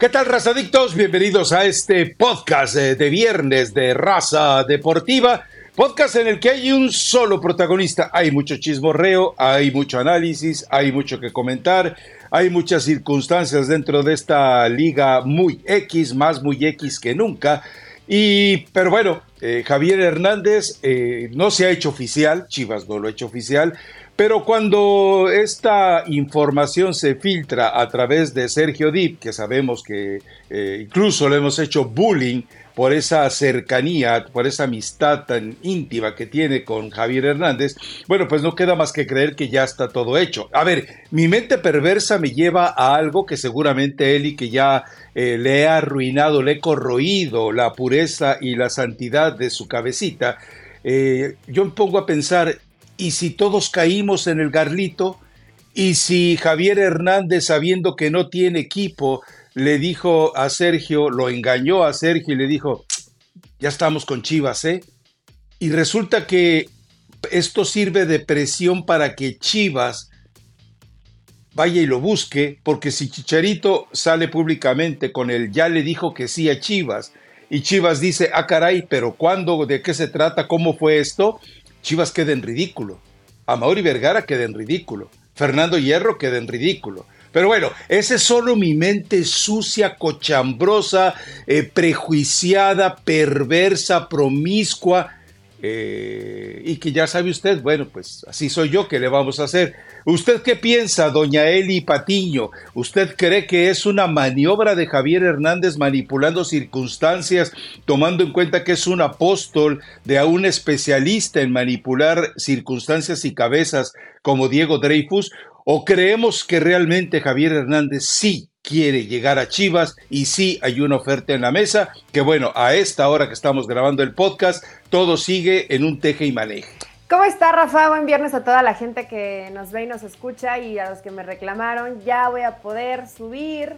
¿Qué tal, razadictos? Bienvenidos a este podcast de viernes de Raza Deportiva. Podcast en el que hay un solo protagonista. Hay mucho chismorreo, hay mucho análisis, hay mucho que comentar, hay muchas circunstancias dentro de esta liga muy X, más muy X que nunca. Y, pero bueno, eh, Javier Hernández eh, no se ha hecho oficial, Chivas no lo ha hecho oficial, pero cuando esta información se filtra a través de Sergio Dip, que sabemos que eh, incluso le hemos hecho bullying por esa cercanía, por esa amistad tan íntima que tiene con Javier Hernández, bueno, pues no queda más que creer que ya está todo hecho. A ver, mi mente perversa me lleva a algo que seguramente y que ya eh, le ha arruinado, le ha corroído la pureza y la santidad de su cabecita. Eh, yo me pongo a pensar, y si todos caímos en el garlito, y si Javier Hernández, sabiendo que no tiene equipo, le dijo a Sergio, lo engañó a Sergio y le dijo, ya estamos con Chivas, ¿eh? Y resulta que esto sirve de presión para que Chivas vaya y lo busque, porque si Chicharito sale públicamente con él, ya le dijo que sí a Chivas, y Chivas dice, ah caray, pero ¿cuándo? ¿De qué se trata? ¿Cómo fue esto? Chivas queda en ridículo. Mauri Vergara queda en ridículo. Fernando Hierro queda en ridículo. Pero bueno, esa es solo mi mente sucia, cochambrosa, eh, prejuiciada, perversa, promiscua. Eh, y que ya sabe usted, bueno, pues así soy yo, ¿qué le vamos a hacer? ¿Usted qué piensa, doña Eli Patiño? ¿Usted cree que es una maniobra de Javier Hernández manipulando circunstancias, tomando en cuenta que es un apóstol de un especialista en manipular circunstancias y cabezas como Diego Dreyfus? ¿O creemos que realmente Javier Hernández sí quiere llegar a Chivas y sí hay una oferta en la mesa? Que bueno, a esta hora que estamos grabando el podcast, todo sigue en un teje y maneje. ¿Cómo está Rafa? Buen viernes a toda la gente que nos ve y nos escucha y a los que me reclamaron. Ya voy a poder subir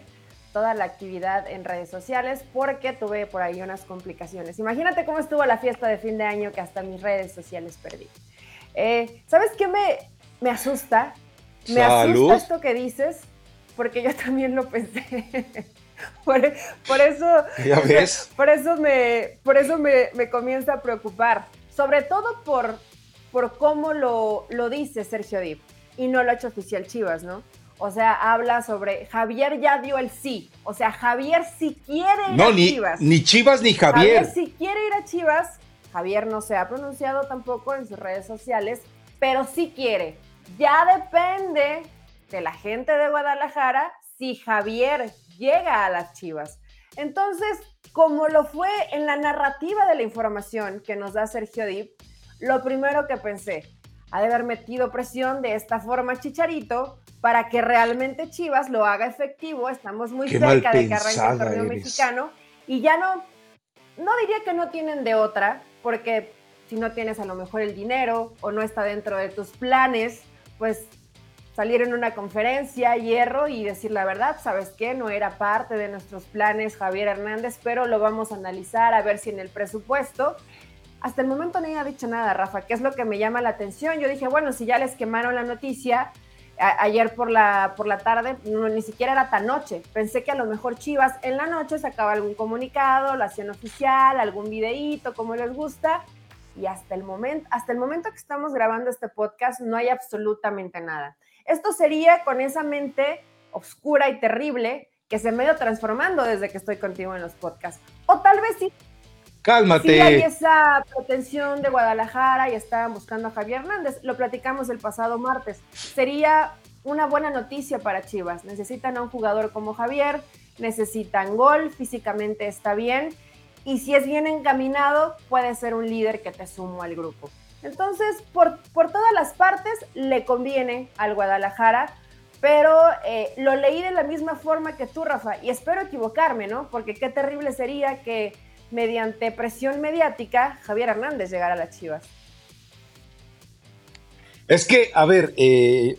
toda la actividad en redes sociales porque tuve por ahí unas complicaciones. Imagínate cómo estuvo la fiesta de fin de año que hasta mis redes sociales perdí. Eh, ¿Sabes qué me, me asusta? Me asusta esto que dices porque yo también lo pensé. por, eso, ¿Ya ves? por eso, me, por eso me, me comienza a preocupar. Sobre todo por por cómo lo, lo dice Sergio Dip y no lo ha hecho oficial Chivas, ¿no? O sea, habla sobre Javier ya dio el sí. O sea, Javier sí quiere ir a Chivas. Ni Chivas ni Javier. Javier sí quiere ir a Chivas. Javier no se ha pronunciado tampoco en sus redes sociales, pero sí quiere. Ya depende de la gente de Guadalajara si Javier llega a las Chivas. Entonces, como lo fue en la narrativa de la información que nos da Sergio Dip, lo primero que pensé, ha de haber metido presión de esta forma Chicharito para que realmente Chivas lo haga efectivo. Estamos muy cerca de que arranque el torneo mexicano y ya no, no diría que no tienen de otra, porque si no tienes a lo mejor el dinero o no está dentro de tus planes, pues salir en una conferencia, hierro, y decir la verdad, ¿sabes qué? No era parte de nuestros planes Javier Hernández, pero lo vamos a analizar a ver si en el presupuesto hasta el momento nadie ha dicho nada, Rafa, que es lo que me llama la atención. Yo dije, bueno, si ya les quemaron la noticia ayer por la, por la tarde, no, ni siquiera era tan noche. Pensé que a lo mejor Chivas en la noche sacaba algún comunicado, la acción oficial, algún videíto, como les gusta. Y hasta el, momento, hasta el momento que estamos grabando este podcast no hay absolutamente nada. Esto sería con esa mente oscura y terrible que se me ha ido transformando desde que estoy contigo en los podcasts. O tal vez sí Cálmate. Sí hay esa pretensión de Guadalajara y estaban buscando a Javier Hernández. Lo platicamos el pasado martes. Sería una buena noticia para Chivas. Necesitan a un jugador como Javier, necesitan gol, físicamente está bien. Y si es bien encaminado, puede ser un líder que te sumo al grupo. Entonces, por, por todas las partes, le conviene al Guadalajara pero eh, lo leí de la misma forma que tú, Rafa, y espero equivocarme, ¿no? Porque qué terrible sería que mediante presión mediática, Javier Hernández llegar a las Chivas. Es que, a ver, eh,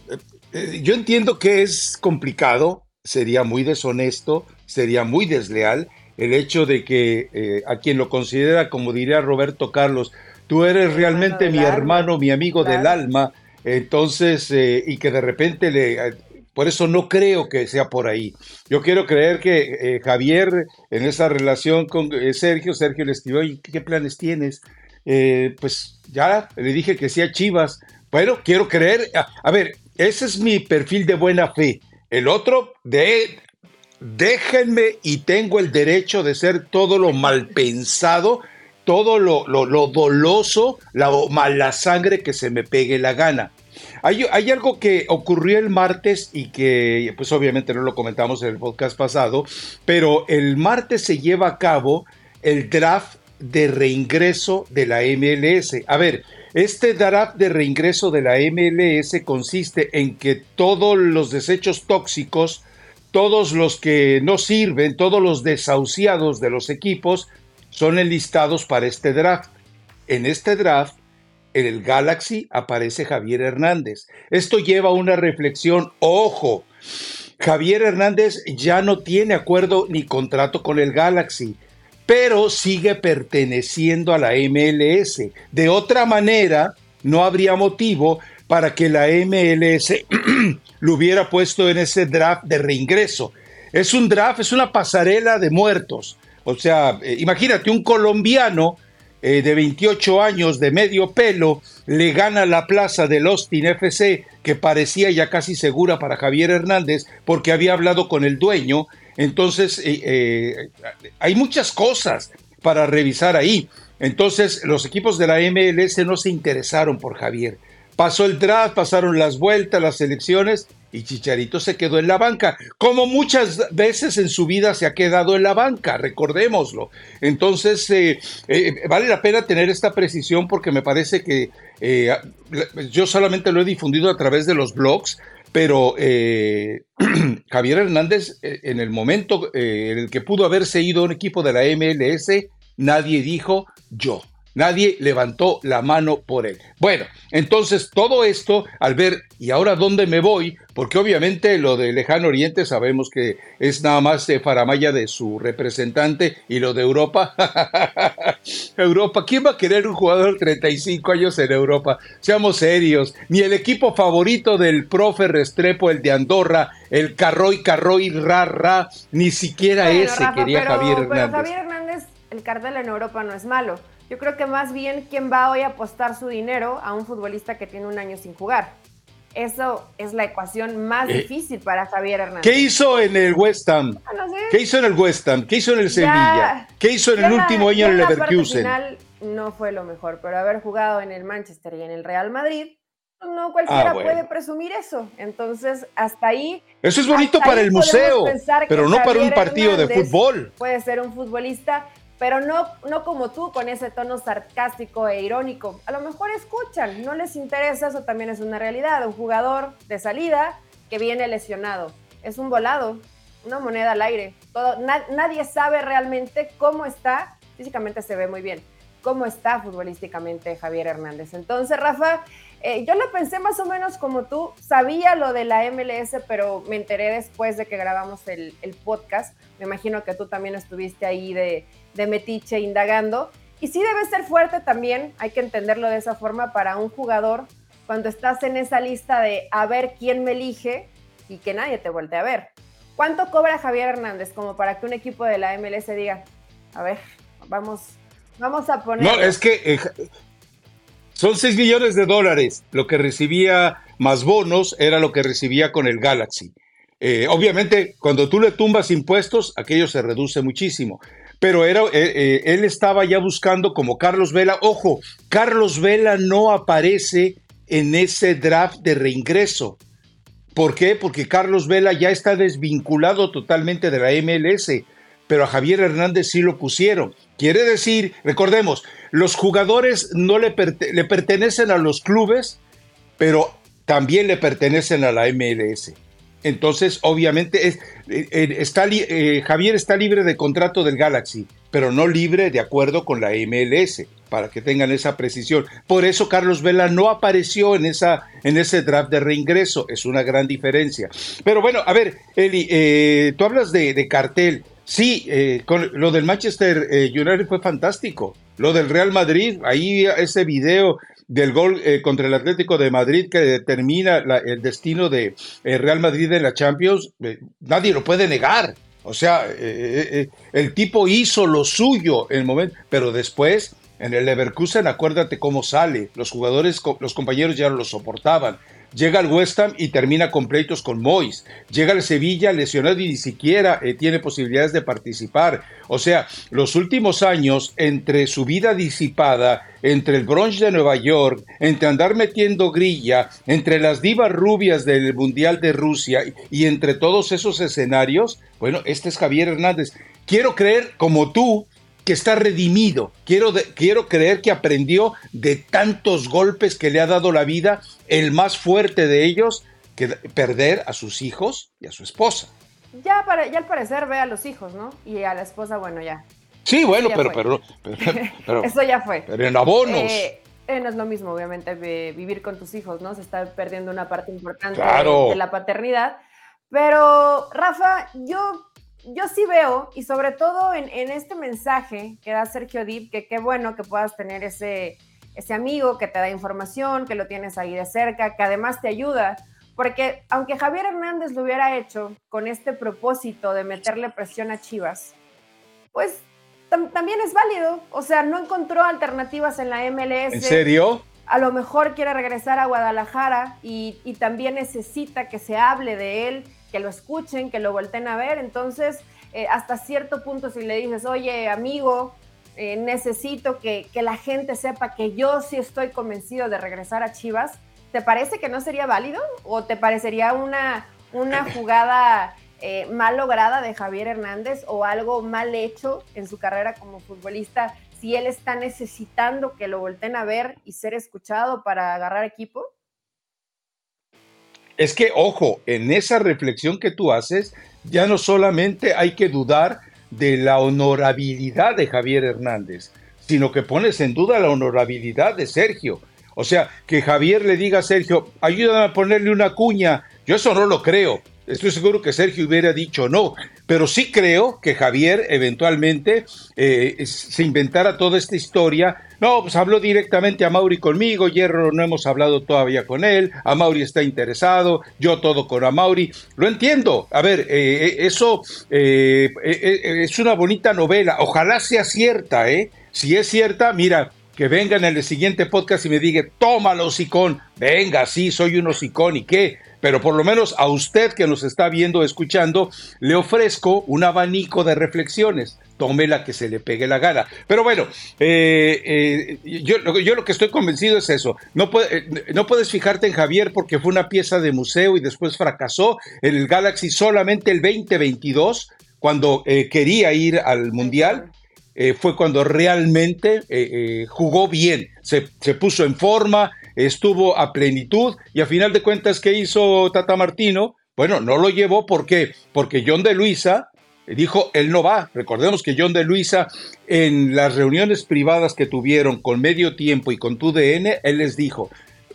eh, yo entiendo que es complicado, sería muy deshonesto, sería muy desleal el hecho de que a quien lo considera, como diría Roberto Carlos, tú eres realmente mi hermano, mi amigo del alma, entonces, y que de repente le Por eso no creo que sea por ahí. Yo quiero creer que eh, Javier, en esa relación con eh, Sergio, Sergio le escribió, ¿qué planes tienes? Eh, pues ya le dije que sea Chivas. Bueno, quiero creer, a, ver, ese es mi perfil de buena fe. El otro, de, déjenme y tengo el derecho de ser todo lo mal pensado, todo lo, lo, lo doloso, la mala sangre que se me pegue la gana. Hay, hay, algo que ocurrió el martes y que pues obviamente no lo comentamos en el podcast pasado, pero el martes se lleva a cabo el draft de reingreso de la MLS. A ver, este draft de reingreso de la MLS consiste en que todos los desechos tóxicos, todos los que no sirven, todos los desahuciados de los equipos son enlistados para este draft. En este draft, en el Galaxy aparece Javier Hernández. Esto lleva a una reflexión, ojo, Javier Hernández ya no tiene acuerdo ni contrato con el Galaxy pero sigue perteneciendo a la MLS. De otra manera, no habría motivo para que la MLS lo hubiera puesto en ese draft de reingreso. Es un draft, es una pasarela de muertos. O sea, eh, imagínate un colombiano eh, de 28 años, de medio pelo, le gana la plaza del Austin FC, que parecía ya casi segura para Javier Hernández, porque había hablado con el dueño entonces, eh, hay muchas cosas para revisar ahí. Entonces, los equipos de la MLS no se interesaron por Javier. Pasó el draft, pasaron las vueltas, las elecciones y Chicharito se quedó en la banca, como muchas veces en su vida se ha quedado en la banca, recordémoslo. Entonces, eh, vale la pena tener esta precisión porque me parece que yo solamente lo he difundido a través de los blogs, pero eh, Javier Hernández, eh, en el momento eh, en el que pudo haberse ido a un equipo de la MLS, nadie dijo yo. Nadie levantó la mano por él. Bueno, entonces todo esto, al ver, ¿y ahora dónde me voy? Porque obviamente lo de Lejano Oriente sabemos que es nada más de faramaya de su representante y lo de Europa. Europa, ¿quién va a querer un jugador de 35 años en Europa? Seamos serios. Ni el equipo favorito del profe Restrepo, el de Andorra, el Carroy, Carroy, Ra, Ra, ni siquiera ese quería Javier Hernández. Pero Javier Hernández, el cartel en Europa no es malo. Yo creo que más bien quién va hoy a apostar su dinero a un futbolista que tiene un año sin jugar. Eso es la ecuación más eh, difícil para Javier Hernández. ¿Qué hizo en el West Ham? Ah, ¿Qué hizo en el West Ham? ¿Qué hizo en el Sevilla? ¿Qué hizo en el último año en el Leverkusen? Final no fue lo mejor, pero haber jugado en el Manchester y en el Real Madrid, pues no cualquiera ah, puede presumir eso. Entonces, hasta ahí. Eso es bonito para el museo, pero no para un partido de fútbol. Puede ser un futbolista pero no, no como tú, con ese tono sarcástico e irónico. A lo mejor escuchan, no les interesa, eso también es una realidad. Un jugador de salida que viene lesionado. Es un volado, una moneda al aire. Todo, nadie sabe realmente cómo está, físicamente se ve muy bien, cómo está futbolísticamente Javier Hernández. Entonces, Rafa, eh, yo lo pensé más o menos como tú, sabía lo de la MLS, pero me enteré después de que grabamos el, el podcast. Me imagino que tú también estuviste ahí de de metiche indagando. Y sí debe ser fuerte también, hay que entenderlo de esa forma, para un jugador cuando estás en esa lista de a ver quién me elige y que nadie te voltee a ver. ¿Cuánto cobra Javier Hernández como para que un equipo de la MLS diga, a ver, vamos, vamos a poner... No, es que eh, son 6 millones de dólares. Lo que recibía más bonos era lo que recibía con el Galaxy. Eh, obviamente, cuando tú le tumbas impuestos, aquello se reduce muchísimo pero era, eh, eh, él estaba ya buscando como Carlos Vela. Ojo, Carlos Vela no aparece en ese draft de reingreso. ¿Por qué? Porque Carlos Vela ya está desvinculado totalmente de la MLS, pero a Javier Hernández sí lo pusieron. Quiere decir, recordemos, los jugadores no le, le pertenecen a los clubes, pero también le pertenecen a la MLS. Entonces, obviamente, es, eh, eh, está, eh, Javier está libre de contrato del Galaxy, pero no libre de acuerdo con la MLS, para que tengan esa precisión. Por eso Carlos Vela no apareció en, esa, en ese draft de reingreso, es una gran diferencia. Pero bueno, a ver, Eli, tú hablas de, cartel. Sí, con lo del Manchester United fue fantástico. Lo del Real Madrid, ahí ese video del gol eh, contra el Atlético de Madrid que determina el destino de eh, Real Madrid en la Champions, eh, nadie lo puede negar. O sea, el tipo hizo lo suyo en el momento, pero después en el Leverkusen, acuérdate cómo sale. Los jugadores, los compañeros ya no lo soportaban. Llega al West Ham y termina con pleitos con Mois. Llega al Sevilla lesionado y ni siquiera eh, tiene posibilidades de participar. O sea, los últimos años, entre su vida disipada, entre el Bronx de Nueva York, entre andar metiendo grilla, entre las divas rubias del Mundial de Rusia y entre todos esos escenarios, bueno, este es Javier Hernández. Quiero creer, como tú, que está redimido. Quiero, quiero creer que aprendió de tantos golpes que le ha dado la vida, el más fuerte de ellos, que perder a sus hijos y a su esposa. Ya, para, ya al parecer ve a los hijos, ¿no? Y a la esposa, bueno, ya. Sí, bueno, pero, pero, pero, Eso ya fue. Pero en abonos. Eh, eh, no es lo mismo, obviamente, vivir con tus hijos, ¿no? Se está perdiendo una parte importante de la paternidad. Pero, Rafa, yo yo sí veo, y sobre todo en, este mensaje que da Sergio Dip, que qué bueno que puedas tener ese, ese amigo que te da información, que lo tienes ahí de cerca, que además te ayuda, porque aunque Javier Hernández lo hubiera hecho con este propósito de meterle presión a Chivas, pues también es válido, o sea, no encontró alternativas en la MLS. ¿En serio? A lo mejor quiere regresar a Guadalajara y, y también necesita que se hable de él que lo escuchen, que lo volten a ver. Entonces, eh, hasta cierto punto, si le dices, oye, amigo, eh, necesito que, la gente sepa que yo sí estoy convencido de regresar a Chivas, ¿te parece que no sería válido? ¿O te parecería una, una jugada eh, mal lograda de Javier Hernández o algo mal hecho en su carrera como futbolista si él está necesitando que lo volten a ver y ser escuchado para agarrar equipo? Es que, ojo, en esa reflexión que tú haces, ya no solamente hay que dudar de la honorabilidad de Javier Hernández, sino que pones en duda la honorabilidad de Sergio. O sea, que Javier le diga a Sergio, ayúdame a ponerle una cuña. Yo eso no lo creo. Estoy seguro que Sergio hubiera dicho no, pero sí creo que Javier eventualmente eh, se inventara toda esta historia. No, pues habló directamente a Mauri conmigo, Hierro no hemos hablado todavía con él, a Mauri está interesado, yo todo con a Mauri. Lo entiendo. A ver, eh, eh, eso es una bonita novela. Ojalá sea cierta, ¿eh? Si es cierta, mira, que venga en el siguiente podcast y me diga, tómalo, hocicón. Venga, sí, soy un hocicón, ¿y qué? Pero por lo menos a usted que nos está viendo, escuchando, le ofrezco un abanico de reflexiones. Tome la que se le pegue la gana. Pero bueno, eh, eh, yo, lo que estoy convencido es eso. No, eh, no puedes fijarte en Javier porque fue una pieza de museo y después fracasó en el Galaxy solamente el 2022, cuando quería ir al Mundial fue cuando realmente jugó bien, se, puso en forma, estuvo a plenitud y a final de cuentas, ¿qué hizo Tata Martino? Bueno, no lo llevó ¿por qué? porque John de Luisa dijo, él no va. Recordemos que John de Luisa en las reuniones privadas que tuvieron con Medio Tiempo y con TUDN, él les dijo,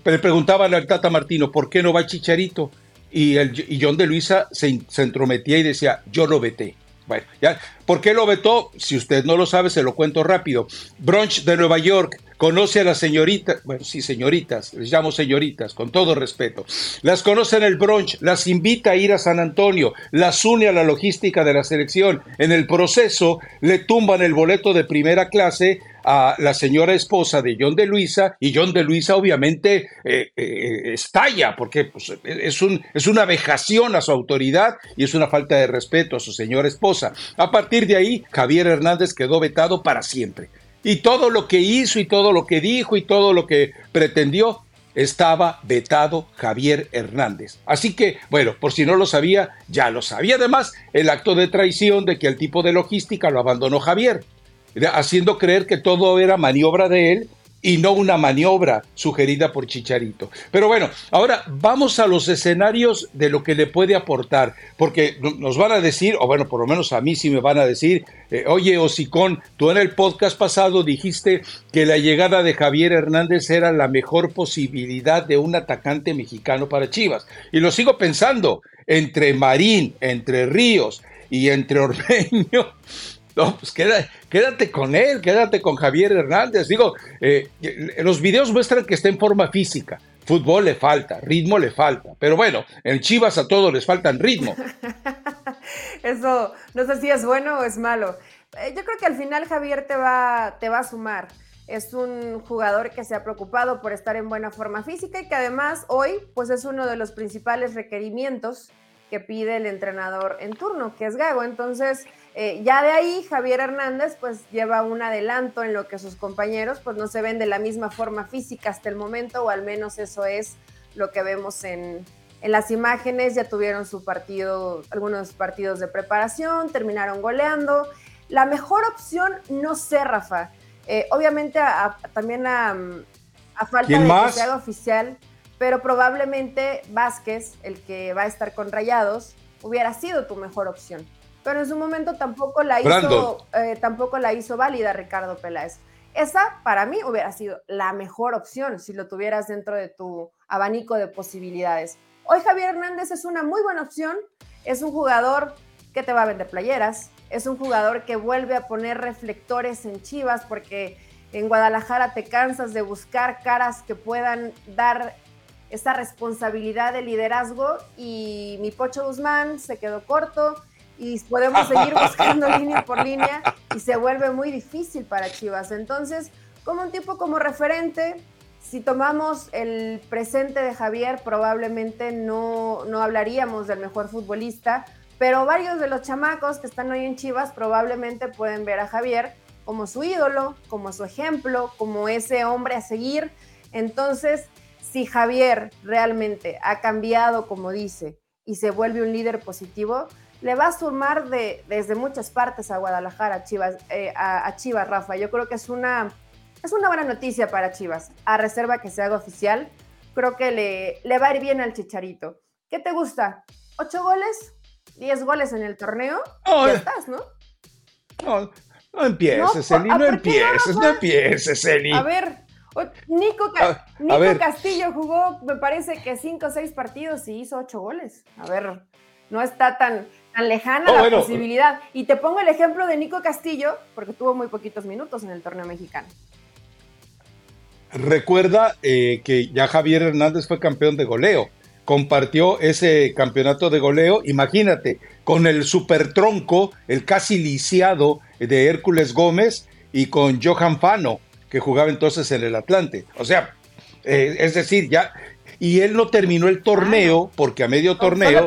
le preguntaban al Tata Martino, ¿por qué no va Chicharito? Y, el, y John de Luisa se, entrometía y decía, yo lo veté. Bueno, ya, ¿por qué lo vetó? Si usted no lo sabe, se lo cuento rápido. Brunch de Nueva York conoce a las señoritas, bueno, sí, señoritas, les llamo señoritas, con todo respeto. Las conoce en el brunch, las invita a ir a San Antonio, las une a la logística de la selección. En el proceso, le tumban el boleto de primera clase a la señora esposa de John de Luisa y John de Luisa obviamente eh, eh, estalla porque pues, es, un, es una vejación a su autoridad y es una falta de respeto a su señora esposa. A partir de ahí, Javier Hernández quedó vetado para siempre. Y todo lo que hizo y todo lo que dijo y todo lo que pretendió estaba vetado Javier Hernández. Así que, bueno, por si no lo sabía, ya lo sabía. Además, el acto de traición de que el tipo de logística lo abandonó Javier haciendo creer que todo era maniobra de él y no una maniobra sugerida por Chicharito. Pero bueno, ahora vamos a los escenarios de lo que le puede aportar, porque nos van a decir, o bueno, por lo menos a mí sí me van a decir, eh, oye, Osicón, tú en el podcast pasado dijiste que la llegada de Javier Hernández era la mejor posibilidad de un atacante mexicano para Chivas. Y lo sigo pensando, entre Marín, entre Ríos y entre Ormeño, No, pues quédate, con él, quédate con Javier Hernández. Digo, eh, los videos muestran que está en forma física. Fútbol le falta, ritmo le falta. Pero bueno, en Chivas a todos les faltan ritmo. Eso no sé si es bueno o es malo. Eh, yo creo que al final Javier te va, te va a sumar. Es un jugador que se ha preocupado por estar en buena forma física y que además hoy pues es uno de los principales requerimientos que pide el entrenador en turno, que es Gago. Entonces, eh, ya de ahí Javier Hernández pues lleva un adelanto en lo que sus compañeros pues no se ven de la misma forma física hasta el momento, o al menos eso es lo que vemos en, en las imágenes. Ya tuvieron su partido, algunos partidos de preparación, terminaron goleando. La mejor opción, no sé, Rafa. Eh, obviamente también a, falta de que se haga oficial, pero probablemente Vázquez, el que va a estar con Rayados, hubiera sido tu mejor opción. Pero en su momento tampoco la hizo, eh, tampoco la hizo válida Ricardo Peláez. Esa para mí hubiera sido la mejor opción si lo tuvieras dentro de tu abanico de posibilidades. Hoy Javier Hernández es una muy buena opción, es un jugador que te va a vender playeras, es un jugador que vuelve a poner reflectores en Chivas porque en Guadalajara te cansas de buscar caras que puedan dar esa responsabilidad de liderazgo. Y mi Pocho Guzmán se quedó corto y podemos seguir buscando línea por línea y se vuelve muy difícil para Chivas. Entonces, como un tipo como referente, si tomamos el presente de Javier, probablemente no, no hablaríamos del mejor futbolista, pero varios de los chamacos que están hoy en Chivas probablemente pueden ver a Javier como su ídolo, como su ejemplo, como ese hombre a seguir. Entonces, si Javier realmente ha cambiado, como dice, y se vuelve un líder positivo, le va a sumar de, desde muchas partes a Guadalajara, a Chivas, eh, a, Chivas, Rafa. Yo creo que es una, es una buena noticia para Chivas, a reserva que se haga oficial. Creo que le, le va a ir bien al Chicharito. ¿Qué te gusta? ¿Ocho goles? 10 goles en el torneo, ya estás, ¿no? No, no empieces, Eli, no, empieces, no, empieces, Eli. A ver, Nico, Nico Castillo jugó, me parece que 5 o 6 partidos y hizo 8 goles. A ver, no está tan, tan lejana oh, la posibilidad. Y te pongo el ejemplo de Nico Castillo, porque tuvo muy poquitos minutos en el torneo mexicano. Recuerda eh, que ya Javier Hernández fue campeón de goleo compartió ese campeonato de goleo, imagínate, con el super tronco, el casi lisiado de Hércules Gómez y con Johan Fano, que jugaba entonces en el Atlante. O sea, eh, es decir, ya, y él no terminó el torneo porque a medio torneo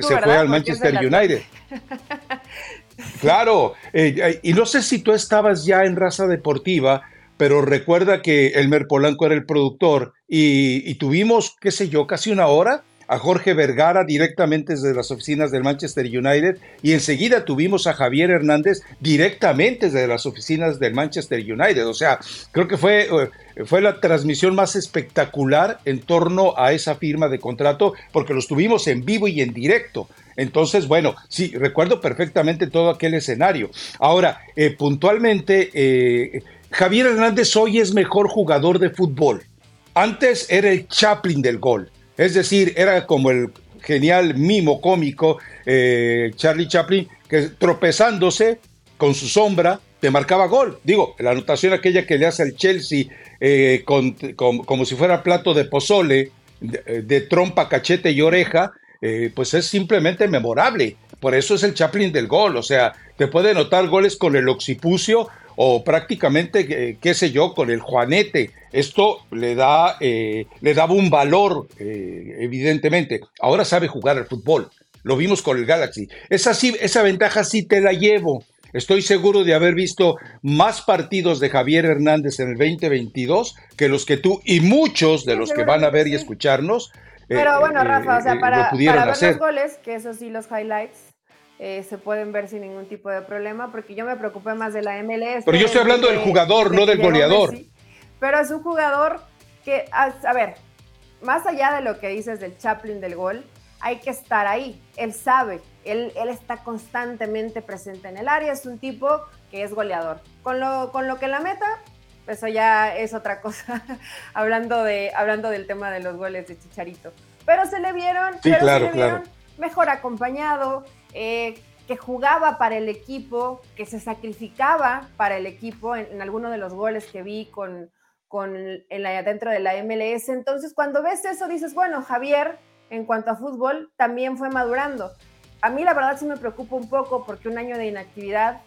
se fue al Manchester United. claro, eh, y no sé si tú estabas ya en raza deportiva pero recuerda que Elmer Polanco era el productor y, tuvimos, qué sé yo, casi una hora a Jorge Vergara directamente desde las oficinas del Manchester United y enseguida tuvimos a Javier Hernández directamente desde las oficinas del Manchester United. O sea, creo que fue, eh, fue la transmisión más espectacular en torno a esa firma de contrato porque los tuvimos en vivo y en directo. Entonces, bueno, sí, recuerdo perfectamente todo aquel escenario. Ahora, eh, puntualmente, eh, Javier Hernández hoy es mejor jugador de fútbol. Antes era el Chaplin del gol. Es decir, era como el genial mimo cómico eh, Charlie Chaplin, que tropezándose con su sombra te marcaba gol. Digo, la anotación aquella que le hace al Chelsea eh, como si fuera plato de pozole, de, trompa, cachete y oreja, eh, pues es simplemente memorable. Por eso es el Chaplin del gol. O sea, te puede anotar goles con el occipucio o prácticamente, eh, qué sé yo, con el Juanete. Esto le, da, eh, le daba un valor, eh, evidentemente. Ahora sabe jugar al fútbol. Lo vimos con el Galaxy. Esa, sí, esa ventaja sí te la llevo. Estoy seguro de haber visto más partidos de Javier Hernández en el 2022 que los que tú y muchos de los que van a ver y escucharnos. Pero bueno, Rafa, o sea, para, para ver los goles, que eso sí, los highlights, eh, se pueden ver sin ningún tipo de problema, porque yo me preocupé más de la MLS. Pero yo estoy hablando del jugador, no del goleador. pero es un jugador que, a, ver, más allá de lo que dices del Chaplin del gol, hay que estar ahí. Él sabe, él, él está constantemente presente en el área, es un tipo que es goleador. Con lo, con lo que la meta, eso ya es otra cosa, hablando, de, hablando del tema de los goles de Chicharito. Pero se le vieron, pero se le vieron mejor acompañado, eh, que jugaba para el equipo, que se sacrificaba para el equipo en, alguno de los goles que vi con, con en la, dentro de la MLS. Entonces, cuando ves eso, dices, bueno, Javier, en cuanto a fútbol, también fue madurando. A mí la verdad sí me preocupa un poco porque un año de inactividad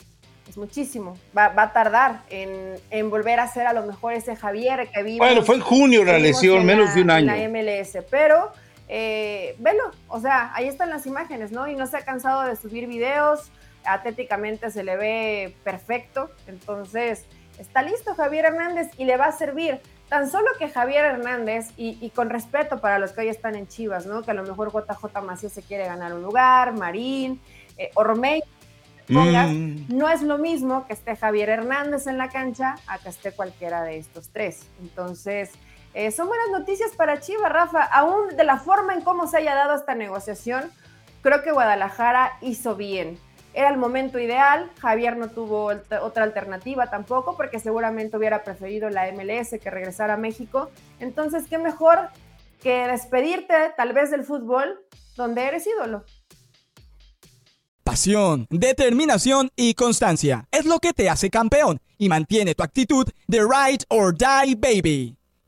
es muchísimo. Va, a tardar en, volver a ser a lo mejor ese Javier que vimos. Bueno, fue en junio la lesión, menos de un año. En la MLS, pero eh, velo, o sea, ahí están las imágenes, ¿no? Y no se ha cansado de subir videos, atléticamente se le ve perfecto, entonces está listo Javier Hernández y le va a servir. Tan solo que Javier Hernández, y, con respeto para los que hoy están en Chivas, ¿no? Que a lo mejor JJ Macías se quiere ganar un lugar, Marín, eh, mm. no es lo mismo que esté Javier Hernández en la cancha a que esté cualquiera de estos tres. Entonces, eh, son buenas noticias para Chivas, Rafa. Aún de la forma en cómo se haya dado esta negociación, creo que Guadalajara hizo bien. Era el momento ideal, Javier no tuvo otra alternativa tampoco, porque seguramente hubiera preferido la MLS que regresar a México. Entonces, qué mejor que despedirte tal vez del fútbol donde eres ídolo. Pasión, determinación y constancia es lo que te hace campeón y mantiene tu actitud de ride or die baby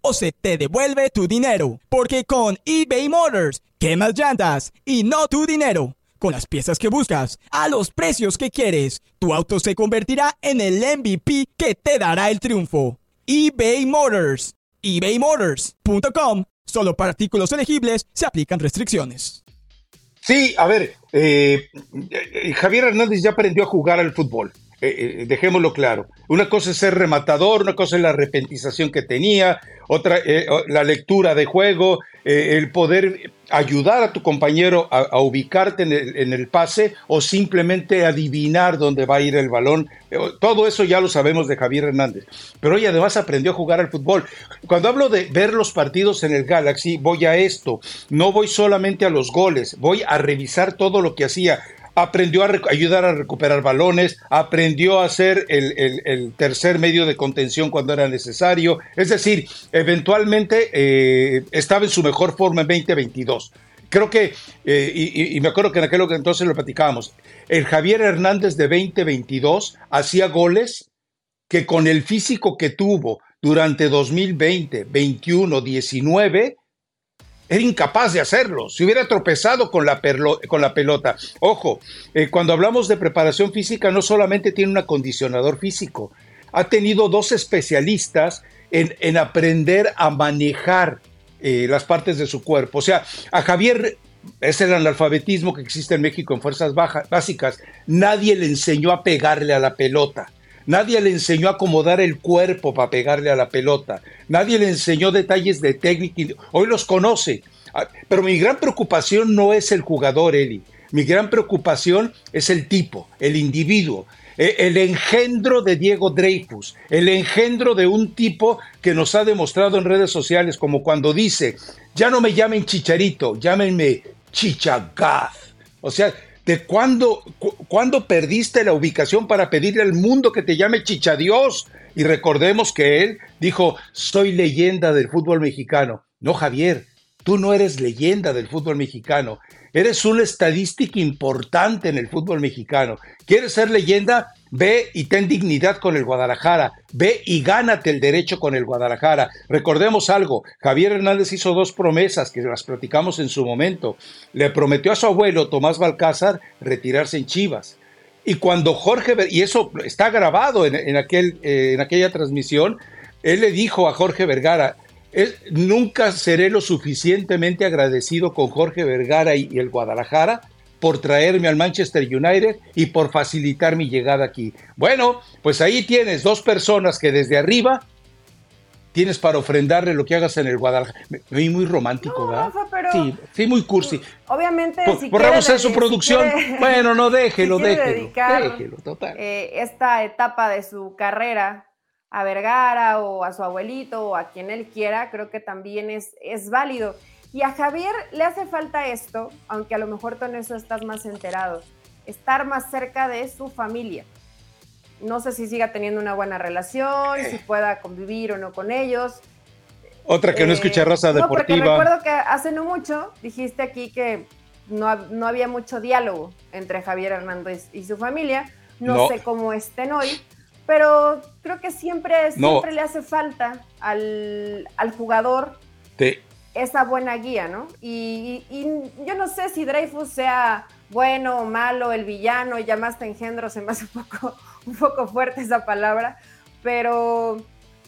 o se te devuelve tu dinero. Porque con eBay Motors, quemas llantas y no tu dinero. Con las piezas que buscas, a los precios que quieres, tu auto se convertirá en el MVP que te dará el triunfo. eBay Motors. ebaymotors.com. Solo para artículos elegibles se aplican restricciones. Sí, a ver, eh, eh, Javier Hernández ya aprendió a jugar al fútbol. Eh, dejémoslo claro. Una cosa es ser rematador, una cosa es la arrepentización que tenía, otra, eh, la lectura de juego, eh, el poder ayudar a tu compañero a, ubicarte en el, pase o simplemente adivinar dónde va a ir el balón. Eh, todo eso ya lo sabemos de Javier Hernández. Pero hoy además aprendió a jugar al fútbol. Cuando hablo de ver los partidos en el Galaxy, voy a esto. No voy solamente a los goles, voy a revisar todo lo que hacía aprendió a ayudar a recuperar balones, aprendió a hacer el, tercer medio de contención cuando era necesario. Es decir, eventualmente eh, estaba en su mejor forma en 2022. Creo que, eh, y, me acuerdo que en aquel entonces lo platicábamos, el Javier Hernández de 2022 hacía goles que con el físico que tuvo durante 2020, 21, 19, era incapaz de hacerlo, si hubiera tropezado con la, con la pelota. Ojo, eh, cuando hablamos de preparación física no solamente tiene un acondicionador físico, ha tenido dos especialistas en, aprender a manejar eh, las partes de su cuerpo. O sea, a Javier es el analfabetismo que existe en México en fuerzas básicas. Nadie le enseñó a pegarle a la pelota. Nadie le enseñó a acomodar el cuerpo para pegarle a la pelota. Nadie le enseñó detalles de técnica. Hoy los conoce. Ah, pero mi gran preocupación no es el jugador, Eli. Mi gran preocupación es el tipo, el individuo, e, el engendro de Diego Dreyfus, el engendro de un tipo que nos ha demostrado en redes sociales, como cuando dice, ya no me llamen chicharito, llámenme chichagaz. O sea, de cuándo, perdiste la ubicación para pedirle al mundo que te llame Chicha Dios. Y recordemos que él dijo, soy leyenda del fútbol mexicano. No, Javier, tú no eres leyenda del fútbol mexicano. Eres una estadística importante en el fútbol mexicano. ¿Quieres ser leyenda? Ve y ten dignidad con el Guadalajara. Ve y gánate el derecho con el Guadalajara. Recordemos algo, Javier Hernández hizo dos promesas que las platicamos en su momento. Le prometió a su abuelo Tomás Balcázar retirarse en Chivas. Y cuando Jorge, y eso está grabado en, aquel, eh, en aquella transmisión, él le dijo a Jorge Vergara, nunca seré lo suficientemente agradecido con Jorge Vergara y el Guadalajara por traerme al Manchester United y por facilitar mi llegada aquí. Bueno, pues ahí tienes dos personas que desde arriba tienes para ofrendarle lo que hagas en el Guadalajara. Me, vi muy romántico, ¿verdad? sí, sí, muy cursi. Obviamente, por, si por su producción. bueno, no déjelo, déjelo. déjelo total. Eh, esta etapa de su carrera a Vergara o a su abuelito o a quien él quiera, creo que también es, es válido. Y a Javier le hace falta esto, aunque a lo mejor con eso estás más enterado, estar más cerca de su familia. No sé si siga teniendo una buena relación, si pueda convivir o no con ellos. Otra que no escucha raza deportiva. No, porque recuerdo que hace no mucho dijiste aquí que no, no había mucho diálogo entre Javier Hernández y su familia. No, sé cómo estén hoy, pero creo que siempre, siempre le hace falta al, al jugador esa buena guía, ¿no? Y, yo no sé si Dreyfus sea bueno o malo, el villano, llamaste engendro, se me hace un poco, un poco fuerte esa palabra, pero,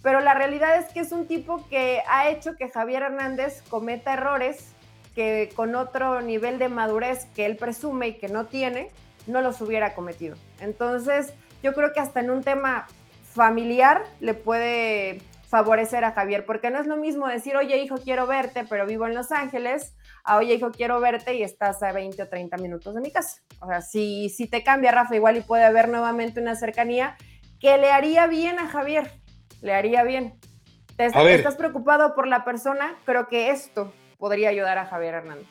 pero la realidad es que es un tipo que ha hecho que Javier Hernández cometa errores que con otro nivel de madurez que él presume y que no tiene, no los hubiera cometido. Entonces, yo creo que hasta en un tema familiar le puede favorecer a Javier, porque no es lo mismo decir, oye hijo, quiero verte, pero vivo en Los Ángeles, a oye hijo, quiero verte y estás a 20 o 30 minutos de mi casa. O sea, si, si te cambia Rafa, igual y puede haber nuevamente una cercanía que le haría bien a Javier, le haría bien. Te, estás preocupado por la persona, creo que esto podría ayudar a Javier Hernández.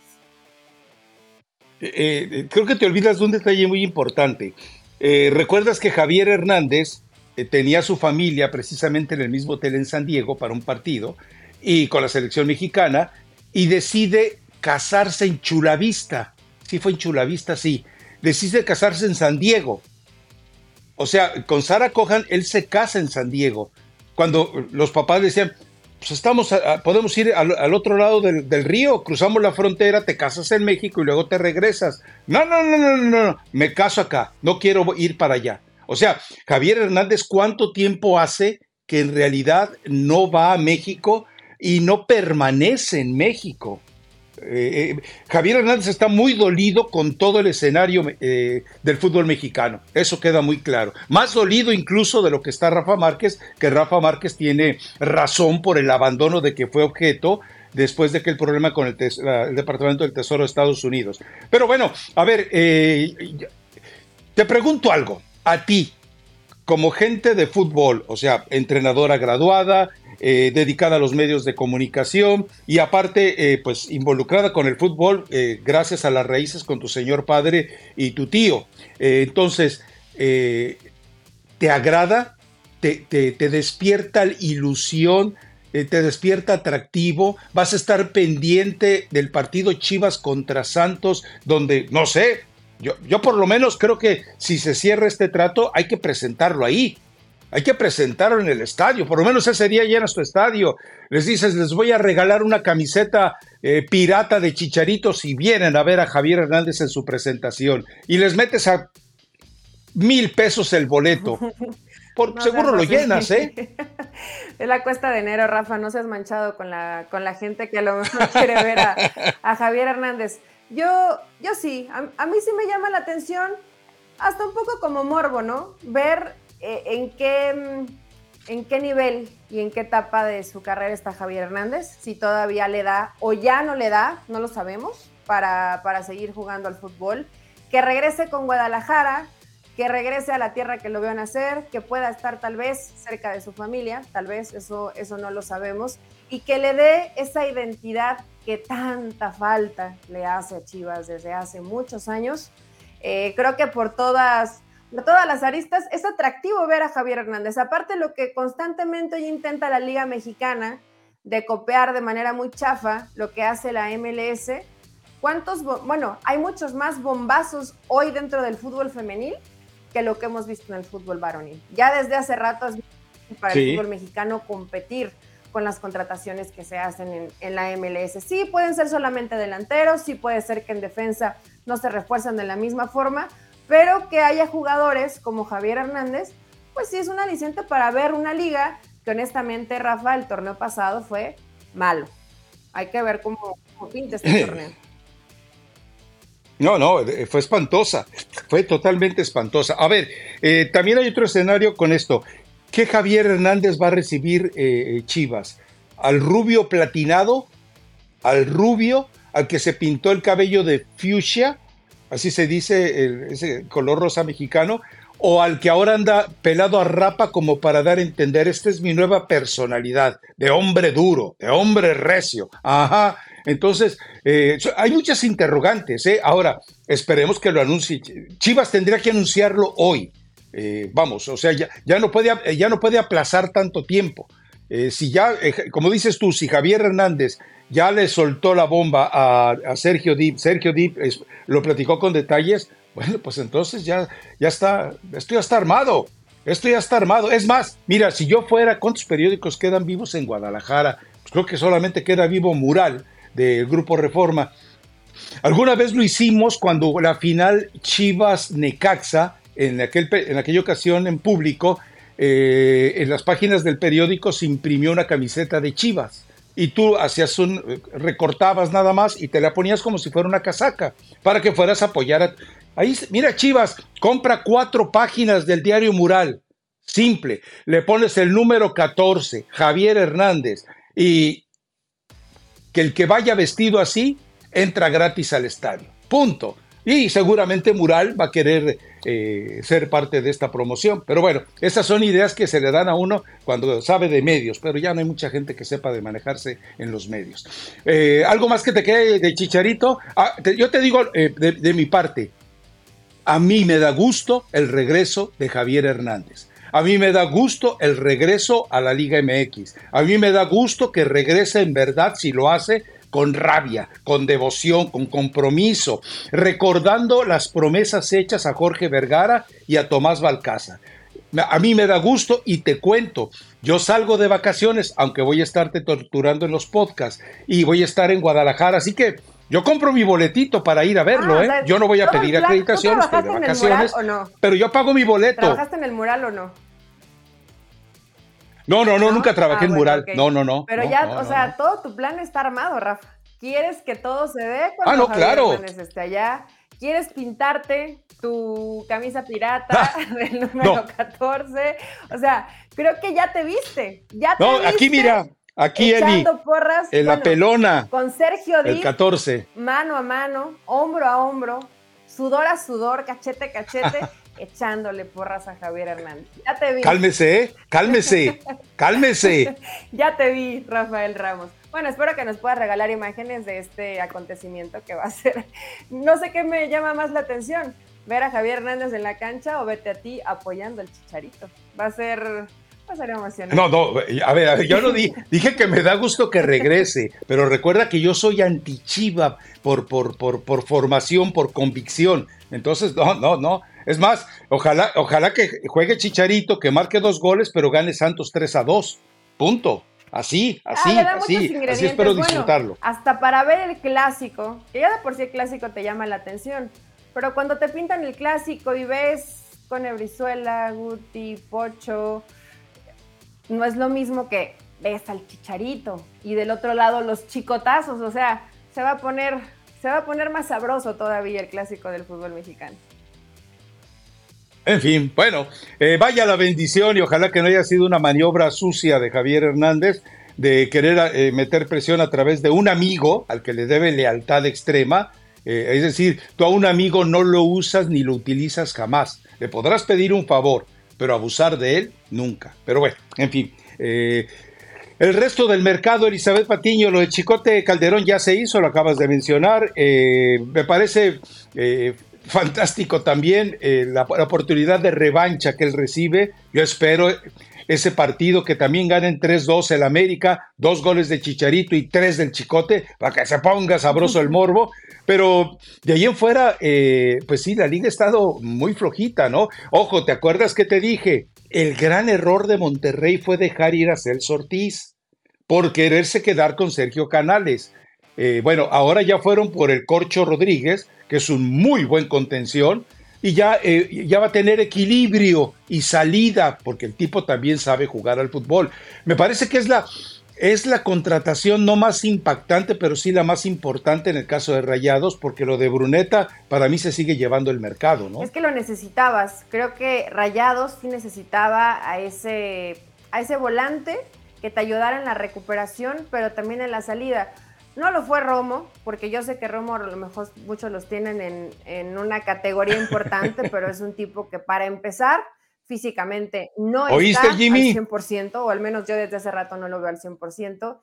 Eh, eh, creo que te olvidas de un detalle muy importante. Eh, ¿Recuerdas que Javier Hernández tenía su familia precisamente en el mismo hotel en San Diego para un partido y con la selección mexicana y decide casarse en Chulavista. Sí fue en Chulavista, sí. Decide casarse en San Diego. O sea, con Sara Cohan él se casa en San Diego. Cuando los papás decían, pues estamos, podemos ir al, otro lado del, del, río, cruzamos la frontera, te casas en México y luego te regresas. No, no, no, no, no, no, me caso acá, no quiero ir para allá. O sea, Javier Hernández, ¿cuánto tiempo hace que en realidad no va a México y no permanece en México? Eh, eh, Javier Hernández está muy dolido con todo el escenario eh, del fútbol mexicano. Eso queda muy claro. Más dolido incluso de lo que está Rafa Márquez, que Rafa Márquez tiene razón por el abandono de que fue objeto después de que el problema con el, el Departamento del Tesoro de Estados Unidos. Pero bueno, a ver, te pregunto algo a ti, como gente de fútbol, o sea, entrenadora graduada, eh, dedicada a los medios de comunicación y aparte, eh, pues involucrada con el fútbol eh, gracias a las raíces con tu señor padre y tu tío. entonces, ¿te agrada? ¿Te, te despierta ilusión? ¿Te despierta atractivo? ¿Vas a estar pendiente del partido Chivas contra Santos, donde, no sé, yo, por lo menos creo que si se cierra este trato hay que presentarlo ahí. Hay que presentarlo en el estadio. Por lo menos ese día llenas tu estadio. Les dices, les voy a regalar una camiseta eh, pirata de chicharitos si vienen a ver a Javier Hernández en su presentación. Y les metes a mil pesos el boleto. Por, seguro lo llenas, ¿eh? Es la cuesta de enero, Rafa. No seas manchado con la, con la gente que a lo mejor quiere ver a, a Javier Hernández. Yo, yo sí, a, mí sí me llama la atención, hasta un poco como morbo, ¿no? Ver eh, en, qué, mm, en qué nivel y en qué etapa de su carrera está Javier Hernández, si todavía le da o ya no le da, no lo sabemos, para, para seguir jugando al fútbol. Que regrese con Guadalajara, que regrese a la tierra que lo vio nacer, que pueda estar tal vez cerca de su familia, tal vez, eso, eso no lo sabemos, y que le dé esa identidad que tanta falta le hace a Chivas desde hace muchos años. Eh, creo que por todas, por todas las aristas es atractivo ver a Javier Hernández. Aparte lo que constantemente hoy intenta la Liga Mexicana de copiar de manera muy chafa lo que hace la MLS. ¿Cuántos, bueno, hay muchos más bombazos hoy dentro del fútbol femenil que lo que hemos visto en el fútbol varonil. Ya desde hace rato es para el fútbol mexicano competir con las contrataciones que se hacen en, la MLS. Sí, pueden ser solamente delanteros, sí puede ser que en defensa no se refuerzan de la misma forma, pero que haya jugadores como Javier Hernández, pues sí es un aliciente para ver una liga que honestamente, Rafa, el torneo pasado fue malo. Hay que ver cómo, pinta este torneo. No, no, fue espantosa, fue totalmente espantosa. A ver, eh, también hay otro escenario con esto. ¿Qué Javier Hernández va a recibir eh, Chivas? ¿Al rubio platinado? ¿Al rubio? ¿Al que se pintó el cabello de fuchsia? Así se dice ese color rosa mexicano. ¿O al que ahora anda pelado a rapa como para dar a entender, esta es mi nueva personalidad, de hombre duro, de hombre recio? Ajá. Entonces, eh, hay muchas interrogantes. ¿eh? Ahora, esperemos que lo anuncie. Chivas tendría que anunciarlo hoy. Eh, vamos, o sea, ya, ya, no puede, ya no puede aplazar tanto tiempo. Eh, si ya, como dices tú, si Javier Hernández ya le soltó la bomba a, Sergio Dip, Sergio Dip lo platicó con detalles, bueno, pues entonces ya, ya está, esto ya está armado, esto ya está armado. Es más, mira, si yo fuera, ¿cuántos periódicos quedan vivos en Guadalajara? Pues creo que solamente queda vivo Mural del Grupo Reforma. Alguna vez lo hicimos cuando la final Chivas-Necaxa, en, aquel, en aquella ocasión en público, eh, en las páginas del periódico se imprimió una camiseta de Chivas y tú hacías un, recortabas nada más y te la ponías como si fuera una casaca para que fueras a apoyar a... Ahí, mira Chivas, compra cuatro páginas del diario Mural, simple, le pones el número 14, Javier Hernández, y que el que vaya vestido así entra gratis al estadio. Punto. Y seguramente Mural va a querer eh, ser parte de esta promoción. Pero bueno, esas son ideas que se le dan a uno cuando sabe de medios, pero ya no hay mucha gente que sepa de manejarse en los medios. Eh, ¿Algo más que te quede de Chicharito? Ah, yo te digo eh, de mi parte, a mí me da gusto el regreso de Javier Hernández. A mí me da gusto el regreso a la Liga MX. A mí me da gusto que regrese en verdad si lo hace con rabia, con devoción, con compromiso, recordando las promesas hechas a Jorge Vergara y a Tomás Balcaza. A mí me da gusto y te cuento, yo salgo de vacaciones, aunque voy a estarte torturando en los podcasts y voy a estar en Guadalajara, así que yo compro mi boletito para ir a verlo, ah, ¿eh? yo no voy a pedir acreditación, estoy de vacaciones, pero yo pago mi boleto. ¿Trabajaste en el mural o no? No, no, no, nunca trabajé en ah, mural. No, no, no. Pero ya, o sea, todo tu plan está armado, Rafa. ¿Quieres que todo se dé cuando ah, no, claro. esté allá? ¿Quieres pintarte tu camisa pirata del número 14? O sea, creo que ya te viste. Ya te no, aquí mira, Aquí Eli, porras, en la pelona. Con Sergio Díaz. El 14. Mano a mano, hombro a hombro, sudor a sudor, cachete a cachete, echándole porras a Javier Hernández. Ya te vi. Cálmese, ¿eh? cálmese, cálmese. ya te vi, Rafael Ramos. Bueno, espero que nos puedas regalar imágenes de este acontecimiento que va a ser. No sé qué me llama más la atención, ver a Javier Hernández en la cancha o verte a ti apoyando al chicharito. Va a ser no, no, a ver, yo no dije que me da gusto que regrese, pero recuerda que yo soy anti-Chiva por, por, por, por, formación, por convicción. Entonces, no, no, no. Es más, ojalá, ojalá que juegue Chicharito, que marque dos goles, pero gane Santos 3 a 2. Punto. Así, ah, así, así, así espero disfrutarlo. hasta para ver el clásico, que ya de por sí el clásico te llama la atención, pero cuando te pintan el clásico y ves con Ebrizuela, Guti, Pocho, no es lo mismo que ves al chicharito y del otro lado los chicotazos, o sea, se va a poner, se va a poner más sabroso todavía el clásico del fútbol mexicano. En fin, bueno, eh, vaya la bendición y ojalá que no haya sido una maniobra sucia de Javier Hernández de querer eh, meter presión a través de un amigo al que le debe lealtad extrema. Eh, es decir, tú a un amigo no lo usas ni lo utilizas jamás. Le podrás pedir un favor, pero abusar de él nunca. Pero bueno, en fin. El resto del mercado, Elizabeth Patiño, lo de Chicote Calderón ya se hizo, lo acabas de mencionar. Me parece fantástico también la, la, oportunidad de revancha que él recibe. Yo espero ese partido que también ganen 3-2 el América, dos goles de Chicharito y tres del Chicote, para que se ponga sabroso el morbo. Pero de ahí en fuera, eh, pues sí, la liga ha estado muy flojita, ¿no? Ojo, ¿te acuerdas que te dije? El gran error de Monterrey fue dejar ir a Celso Ortiz por quererse quedar con Sergio Canales. Eh, bueno, ahora ya fueron por el Corcho Rodríguez, que es un muy buen contención, y ya, eh, ya va a tener equilibrio y salida, porque el tipo también sabe jugar al fútbol. Me parece que es la, es la contratación no más impactante, pero sí la más importante en el caso de Rayados, porque lo de Bruneta para mí se sigue llevando el mercado, ¿no? Es que lo necesitabas. Creo que Rayados sí necesitaba a ese, a ese volante que te ayudara en la recuperación, pero también en la salida. No lo fue Romo, porque yo sé que Romo a lo mejor muchos los tienen en, en una categoría importante, pero es un tipo que para empezar físicamente no está Jimmy? al 100%, o al menos yo desde hace rato no lo veo al 100%.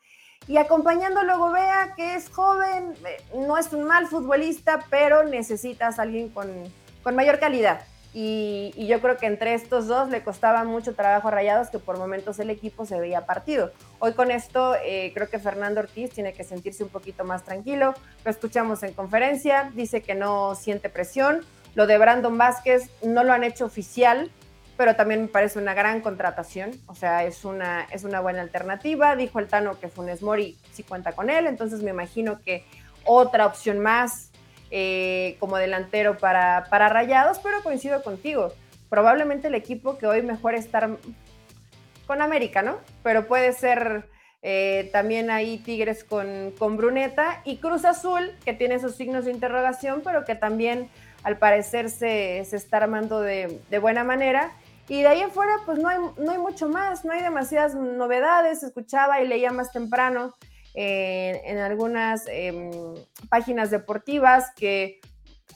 Y acompañando luego vea que es joven, eh, no es un mal futbolista, pero necesitas a alguien con, con mayor calidad. Y, yo creo que entre estos dos le costaba mucho trabajo a Rayados, que por momentos el equipo se veía partido. Hoy con esto eh, creo que Fernando Ortiz tiene que sentirse un poquito más tranquilo. Lo escuchamos en conferencia, dice que no siente presión. Lo de Brandon Vázquez no lo han hecho oficial, pero también me parece una gran contratación, o sea, es una, es una buena alternativa. Dijo el Tano que Funes Mori sí cuenta con él, entonces me imagino que otra opción más eh, como delantero para, para Rayados, pero coincido contigo. Probablemente el equipo que hoy mejor estar con América, ¿no? Pero puede ser eh, también ahí Tigres con, con Bruneta y Cruz Azul, que tiene esos signos de interrogación, pero que también al parecer se, se está armando de, de buena manera y de ahí en fuera, pues no hay, no hay mucho más, no hay demasiadas novedades. Escuchaba y leía más temprano en algunas eh, páginas deportivas que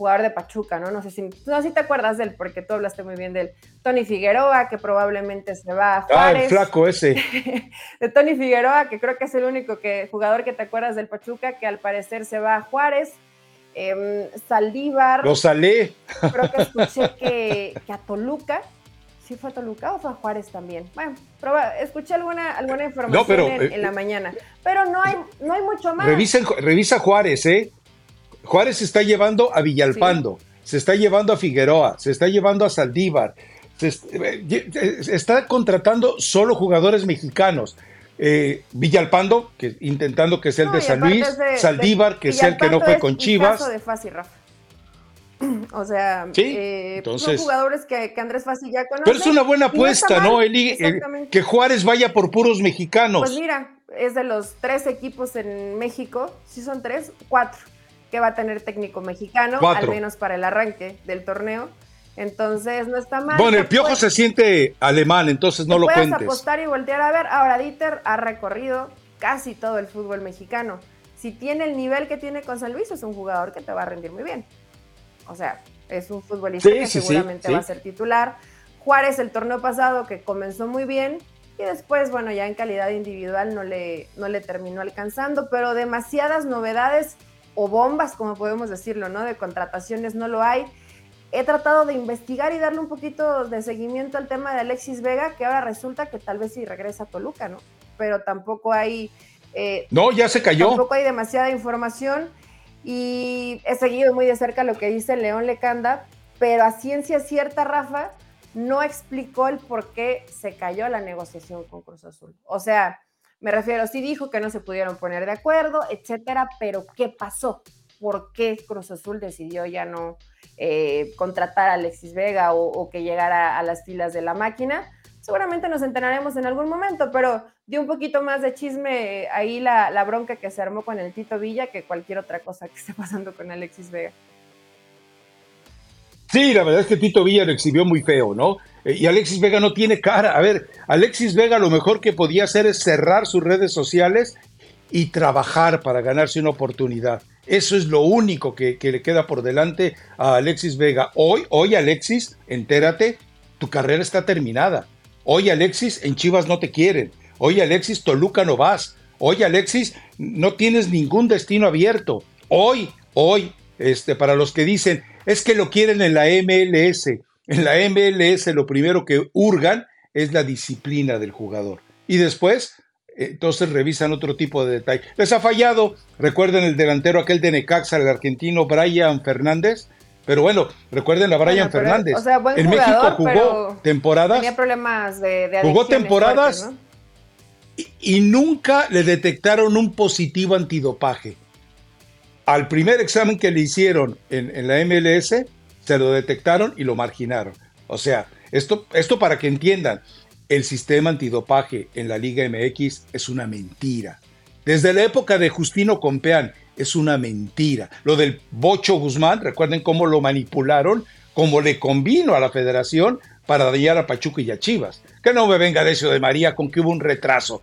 jugador de Pachuca, ¿no? No sé si, no si te acuerdas de él, porque tú hablaste muy bien de él. Tony Figueroa, que probablemente se va a Juárez. Ah, el flaco ese. de Tony Figueroa, que creo que es el único que, jugador que te acuerdas del Pachuca, que al parecer se va a Juárez. Eh, Saldívar. Lo salé. Creo que escuché que, que a Toluca ¿Sí fue a Toluca o fue a Juárez también? Bueno, escuché alguna, alguna información en, eh, la mañana, pero no hay, no hay mucho más. Revisa, revisa Juárez, ¿eh? Juárez se está llevando a Villalpando, se está llevando a Figueroa, se está llevando a Saldívar, se eh, está contratando solo jugadores mexicanos. Eh, Villalpando, que intentando que sea el de San Luis, Saldívar, que sea el que no fue con Chivas. de fácil, Rafa. O sea, eh, son jugadores que, Andrés Fácil ya conoce. Pero es una buena apuesta, ¿no, Eli? Eh, que Juárez vaya por puros mexicanos. Pues mira, es de los tres equipos en México, si son tres, cuatro, que va a tener técnico mexicano, al menos para el arranque del torneo. Entonces no está mal. Bueno, el Piojo se siente alemán, entonces no lo puedes cuentes. apostar y voltear a ver. Ahora Dieter ha recorrido casi todo el fútbol mexicano. Si tiene el nivel que tiene con San Luis, es un jugador que te va a rendir muy bien. O sea, es un futbolista que seguramente va a ser titular. Juárez el torneo pasado que comenzó muy bien y después, bueno, ya en calidad individual no le, no le terminó alcanzando, pero demasiadas novedades o bombas, como podemos decirlo, ¿no? De contrataciones no lo hay. He tratado de investigar y darle un poquito de seguimiento al tema de Alexis Vega, que ahora resulta que tal vez sí regresa a Toluca, ¿no? Pero tampoco hay... Eh, no, ya se cayó. Tampoco hay demasiada información. Y he seguido muy de cerca lo que dice León Lecanda, pero a ciencia cierta, Rafa, no explicó el por qué se cayó la negociación con Cruz Azul. O sea, me refiero, sí dijo que no se pudieron poner de acuerdo, etcétera, pero ¿qué pasó? ¿Por qué Cruz Azul decidió ya no eh, contratar a Alexis Vega o, o que llegara a las filas de la máquina? seguramente nos enteraremos en algún momento, pero dio un poquito más de chisme ahí la, la, bronca que se armó con el Tito Villa que cualquier otra cosa que esté pasando con Alexis Vega. Sí, la verdad es que Tito Villa lo exhibió muy feo, ¿no? Eh, y Alexis Vega no tiene cara. A ver, Alexis Vega lo mejor que podía hacer es cerrar sus redes sociales y trabajar para ganarse una oportunidad. Eso es lo único que, que le queda por delante a Alexis Vega. Hoy, hoy Alexis, entérate, tu carrera está terminada Oye, Alexis, en Chivas no te quieren. Oye, Alexis, Toluca no vas. Oye, Alexis, no tienes ningún destino abierto. Hoy, hoy, este, para los que dicen, es que lo quieren en la MLS. En la MLS lo primero que hurgan es la disciplina del jugador. Y después, entonces revisan otro tipo de detalle. Les ha fallado, recuerden el delantero aquel de Necaxa, el argentino Brian Fernández, pero bueno, recuerden a Brian Fernández. en México jugó temporadas. Tenía problemas de, Jugó temporadas y, nunca le detectaron un positivo antidopaje. Al primer examen que le hicieron en, la MLS, se lo detectaron y lo marginaron. O sea, esto, esto para que entiendan, el sistema antidopaje en la Liga MX es una mentira. Desde la época de Justino Compeán es una mentira. Lo del Bocho Guzmán, recuerden cómo lo manipularon, cómo le convino a la federación para dañar a Pachuca y a Chivas. Que no me venga Decio de María con que hubo un retraso.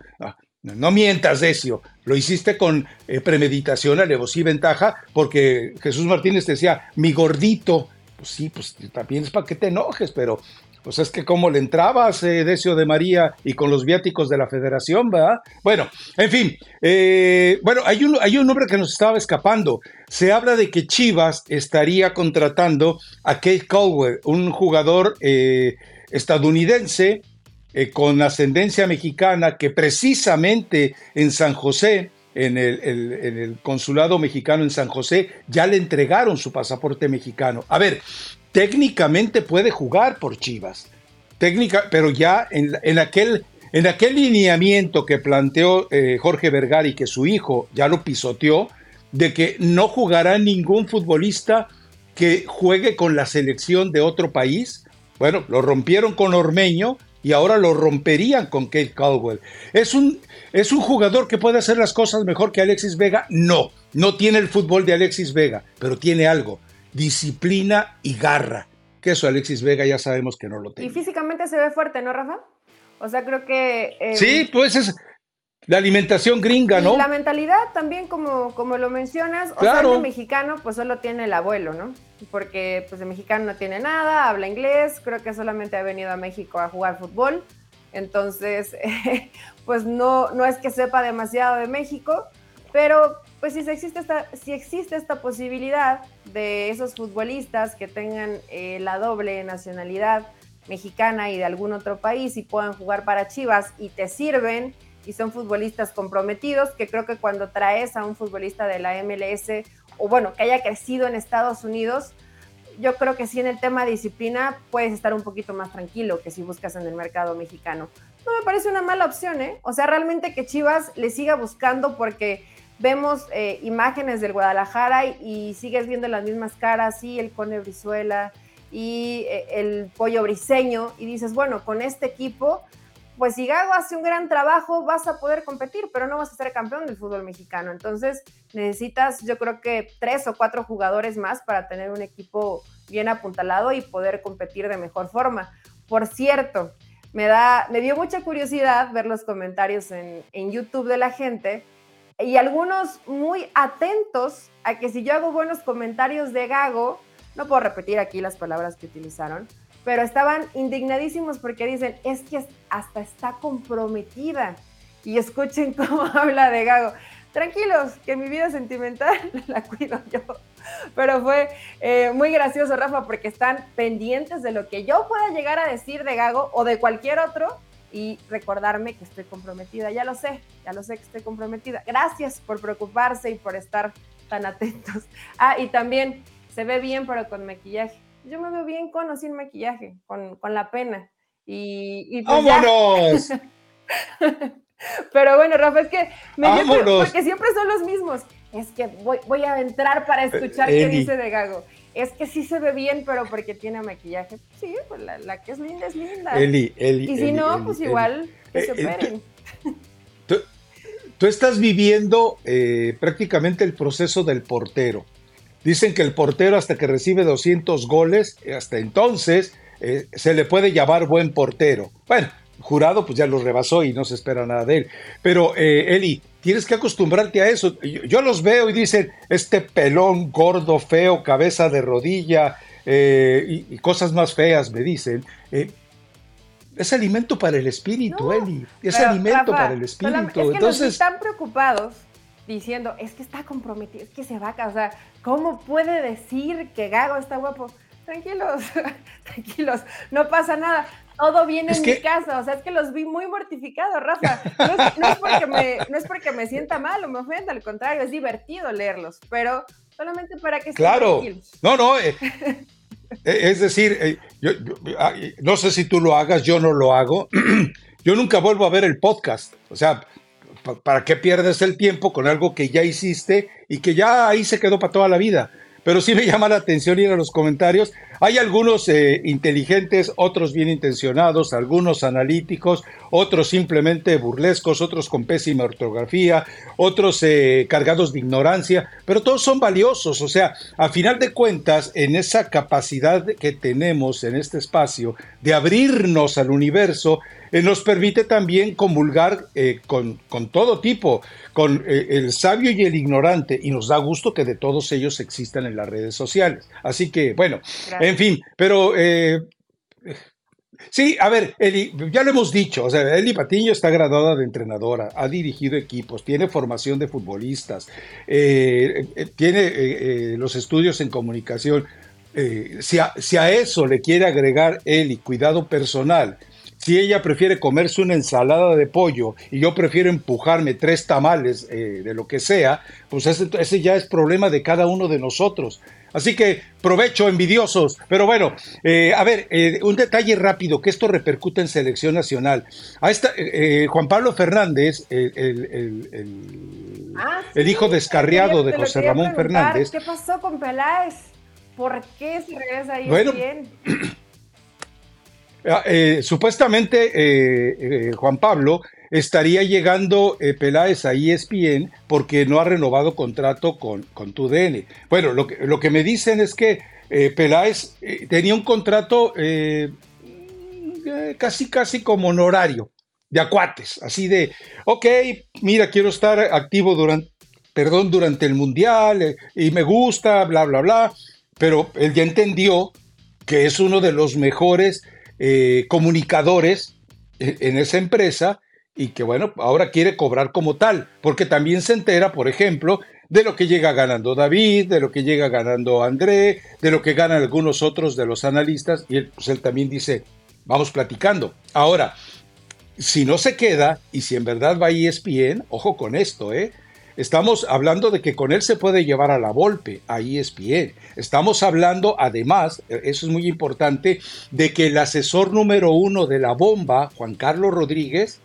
No, mientas, Decio. Lo hiciste con eh, premeditación, alevosía y ventaja, porque Jesús Martínez decía, mi gordito. Pues sí, pues también es para que te enojes, pero pues es que como le entrabas, eh, Decio de María, y con los viáticos de la federación, ¿verdad? Bueno, en fin, eh, bueno, hay un, hay un nombre que nos estaba escapando. Se habla de que Chivas estaría contratando a Kate Caldwell, un jugador eh, estadounidense con ascendencia mexicana que precisamente en San José, en el, en el, consulado mexicano en San José, ya le entregaron su pasaporte mexicano. A ver, técnicamente puede jugar por Chivas, técnica, pero ya en, aquel, en aquel lineamiento que planteó eh, Jorge Vergara y que su hijo ya lo pisoteó, de que no jugará ningún futbolista que juegue con la selección de otro país. Bueno, lo rompieron con Ormeño y ahora lo romperían con Kate Caldwell. ¿Es un, ¿Es un jugador que puede hacer las cosas mejor que Alexis Vega? No, no tiene el fútbol de Alexis Vega, pero tiene algo disciplina y garra. Que eso Alexis Vega ya sabemos que no lo tiene. Y físicamente se ve fuerte, ¿no, Rafa? O sea, creo que... Eh, sí, pues es la alimentación gringa, ¿no? Y la mentalidad también, como, como lo mencionas, o sea, el mexicano pues solo tiene el abuelo, ¿no? Porque pues de mexicano no tiene nada, habla inglés, creo que solamente ha venido a México a jugar fútbol, entonces pues no, no es que sepa demasiado de México, pero pues si existe esta, si existe esta posibilidad de esos futbolistas que tengan eh, la doble nacionalidad mexicana y de algún otro país y puedan jugar para Chivas y te sirven y son futbolistas comprometidos, que creo que cuando traes a un futbolista de la MLS o bueno, que haya crecido en Estados Unidos, yo creo que sí en el tema disciplina puedes estar un poquito más tranquilo que si buscas en el mercado mexicano. No me parece una mala opción, ¿eh? O sea, realmente que Chivas le siga buscando porque vemos eh, imágenes del Guadalajara y, sigues viendo las mismas caras, sí, el Cone Brizuela y eh, el Pollo Briseño, y dices, bueno, con este equipo, pues si Gago hace un gran trabajo, vas a poder competir, pero no vas a ser campeón del fútbol mexicano. Entonces necesitas, yo creo que tres o cuatro jugadores más para tener un equipo bien apuntalado y poder competir de mejor forma. Por cierto, me, da, me dio mucha curiosidad ver los comentarios en, en YouTube de la gente y algunos muy atentos a que si yo hago buenos comentarios de Gago, no puedo repetir aquí las palabras que utilizaron, pero estaban indignadísimos porque dicen, es que hasta está comprometida. Y escuchen cómo habla de Gago. Tranquilos, que mi vida sentimental la cuido yo. Pero fue eh, muy gracioso, Rafa, porque están pendientes de lo que yo pueda llegar a decir de Gago o de cualquier otro y recordarme que estoy comprometida. Ya lo sé, ya lo sé que estoy comprometida. Gracias por preocuparse y por estar tan atentos. Ah, y también se ve bien, pero con maquillaje. Yo me veo bien con o sin maquillaje, con, con la pena. Y, pues ¡Vámonos! pero bueno, Rafa, es que me porque siempre son los mismos. Es que voy, voy a entrar para escuchar qué dice de Gago es que sí se ve bien, pero porque tiene maquillaje. Sí, pues la, que es linda es linda. Eli, Eli. Y si no, pues igual que se eh, eh, operen. Tú, estás viviendo eh, prácticamente el proceso del portero. Dicen que el portero hasta que recibe 200 goles, hasta entonces se le puede llamar buen portero. Bueno, jurado pues ya lo rebasó y no se espera nada de él. Pero Eli, tienes que acostumbrarte a eso. Yo, los veo y dicen, este pelón, gordo, feo, cabeza de rodilla eh, y, cosas más feas, me dicen. Eh, es alimento para el espíritu, Eli. Es alimento para el espíritu. Es que Entonces, están preocupados diciendo, es que está comprometido, es que se va a casar. ¿Cómo puede decir que Gago está guapo? Tranquilos, tranquilos, no pasa nada todo viene en mi casa, o sea, es que los vi muy mortificados, Rafa. No es, porque me, sienta mal o me ofenda, al contrario, es divertido leerlos, pero solamente para que Claro, no, no, eh, eh, es decir, eh, yo, ah, no sé si tú lo hagas, yo no lo hago, yo nunca vuelvo a ver el podcast, o sea, ¿para qué pierdes el tiempo con algo que ya hiciste y que ya ahí se quedó para toda la vida? Pero sí me llama la atención ir a los comentarios. hay algunos eh, inteligentes, otros bien intencionados, algunos analíticos, otros simplemente burlescos, otros con pésima ortografía, otros eh, cargados de ignorancia, pero todos son valiosos. O sea, a final de cuentas, en esa capacidad que tenemos en este espacio de abrirnos al universo, eh, nos permite también comulgar eh, con, con, todo tipo, con eh, el sabio y el ignorante, y nos da gusto que de todos ellos existan en las redes sociales. Así que, bueno, en fin, pero... Sí, a ver, Eli, ya lo hemos dicho, o sea, Eli Patiño está graduada de entrenadora, ha dirigido equipos, tiene formación de futbolistas, tiene los estudios en comunicación. si, a, si, a, eso le quiere agregar Eli cuidado personal si ella prefiere comerse una ensalada de pollo y yo prefiero empujarme tres tamales eh, de lo que sea, pues ese, ya es problema de cada uno de nosotros. Así que provecho, envidiosos. Pero bueno, eh, a ver, eh, un detalle rápido, que esto repercute en selección nacional. A esta, Juan Pablo Fernández, el, ah, hijo descarriado de José Ramón Fernández. ¿Qué pasó con Peláez? ¿Por qué se regresa ahí bueno, bien? Ah, eh, supuestamente eh, eh, Juan Pablo estaría llegando Peláez a ESPN porque no ha renovado contrato con, con TUDN. Bueno, lo que, lo que me dicen es que Peláez tenía un contrato casi, casi como honorario, de acuates, así de, ok, mira, quiero estar activo durante, perdón, durante el Mundial y me gusta, bla, bla, bla, pero él ya entendió que es uno de los mejores eh, comunicadores en esa empresa y que bueno, ahora quiere cobrar como tal, porque también se entera, por ejemplo, de lo que llega ganando David, de lo que llega ganando André, de lo que ganan algunos otros de los analistas, y él, pues también dice, vamos platicando. Ahora, si no se queda, y si en verdad va ESPN, ojo con esto, ¿eh? Estamos hablando de que con él se puede llevar a la Volpe, a ESPN. Estamos hablando, además, e, eso es muy importante, de que el asesor número uno de la bomba, Juan Carlos Rodríguez,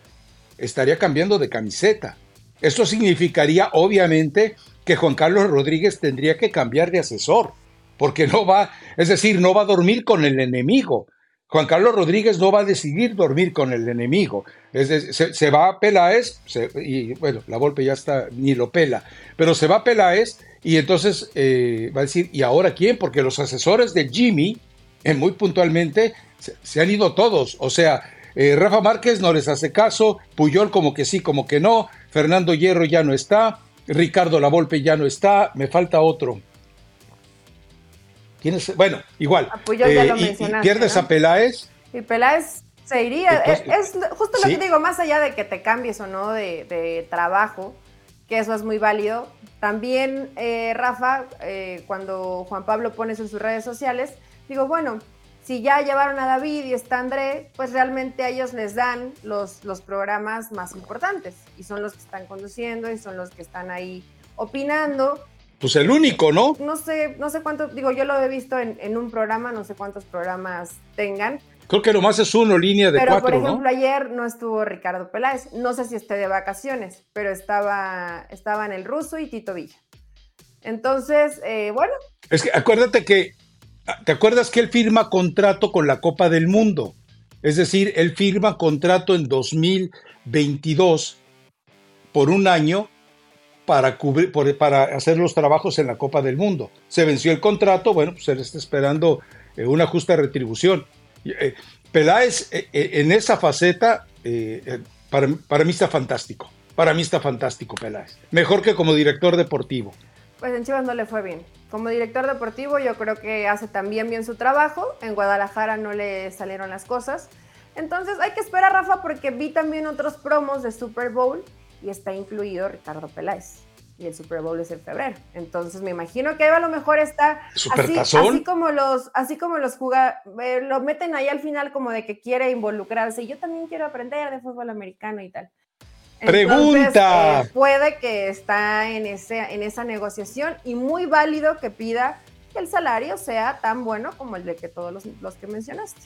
estaría cambiando de camiseta. Esto significaría, obviamente, que Juan Carlos Rodríguez tendría que cambiar de asesor, porque no va, es decir, no va a dormir con el enemigo. Juan Carlos Rodríguez no va a decidir dormir con el enemigo. se, va a Peláez, y bueno, la golpe ya está, ni lo pela, pero se va a Peláez y entonces eh, va a decir, ¿y ahora quién? Porque los asesores de Jimmy, eh, muy puntualmente, se, han ido todos. O sea, eh, Rafa Márquez no les hace caso, Puyol como que sí, como que no, Fernando Hierro ya no está, Ricardo Lavolpe ya no está, me falta otro. Bueno, igual. Ah, pues ya lo eh, y, pierdes a Peláez. Y Peláez se iría. es, justo lo que digo, más allá de que te cambies o no de, trabajo, que eso es muy válido. También, eh, Rafa, eh, cuando Juan Pablo pone en sus redes sociales, digo, bueno, si ya llevaron a David y está André, pues realmente a ellos les dan los, los programas más importantes y son los que están conduciendo y son los que están ahí opinando pues el único, ¿no? No sé, no sé cuántos, digo, yo lo he visto en, un programa, no sé cuántos programas tengan. Creo que lo más es uno, línea de pero, cuatro, por ejemplo, ayer no estuvo Ricardo Peláez. No sé si esté de vacaciones, pero estaba, en el ruso y Tito Villa. Entonces, eh, bueno. Es que acuérdate que, ¿te acuerdas que él firma contrato con la Copa del Mundo? Es decir, él firma contrato en 2022 por un año para, cubrir, para hacer los trabajos en la Copa del Mundo. Se venció el contrato, bueno, pues él está esperando eh, una justa retribución. Eh, Peláez eh, en esa faceta, para, para, mí está fantástico. Para mí está fantástico Peláez. Mejor que como director deportivo. Pues en Chivas no le fue bien. Como director deportivo yo creo que hace también bien su trabajo. En Guadalajara no le salieron las cosas. Entonces hay que esperar, Rafa, porque vi también otros promos de Super Bowl y está incluido Ricardo Peláez. Y el Super Bowl es en febrero. Entonces me imagino que a lo mejor está así, así, como los, así como los jugadores, eh, lo meten ahí al final como de que quiere involucrarse. Y yo también quiero aprender de fútbol americano y tal. Pregunta. Eh, puede que está en, ese, en esa negociación y muy válido que pida que el salario sea tan bueno como el de que todos los, los que mencionaste.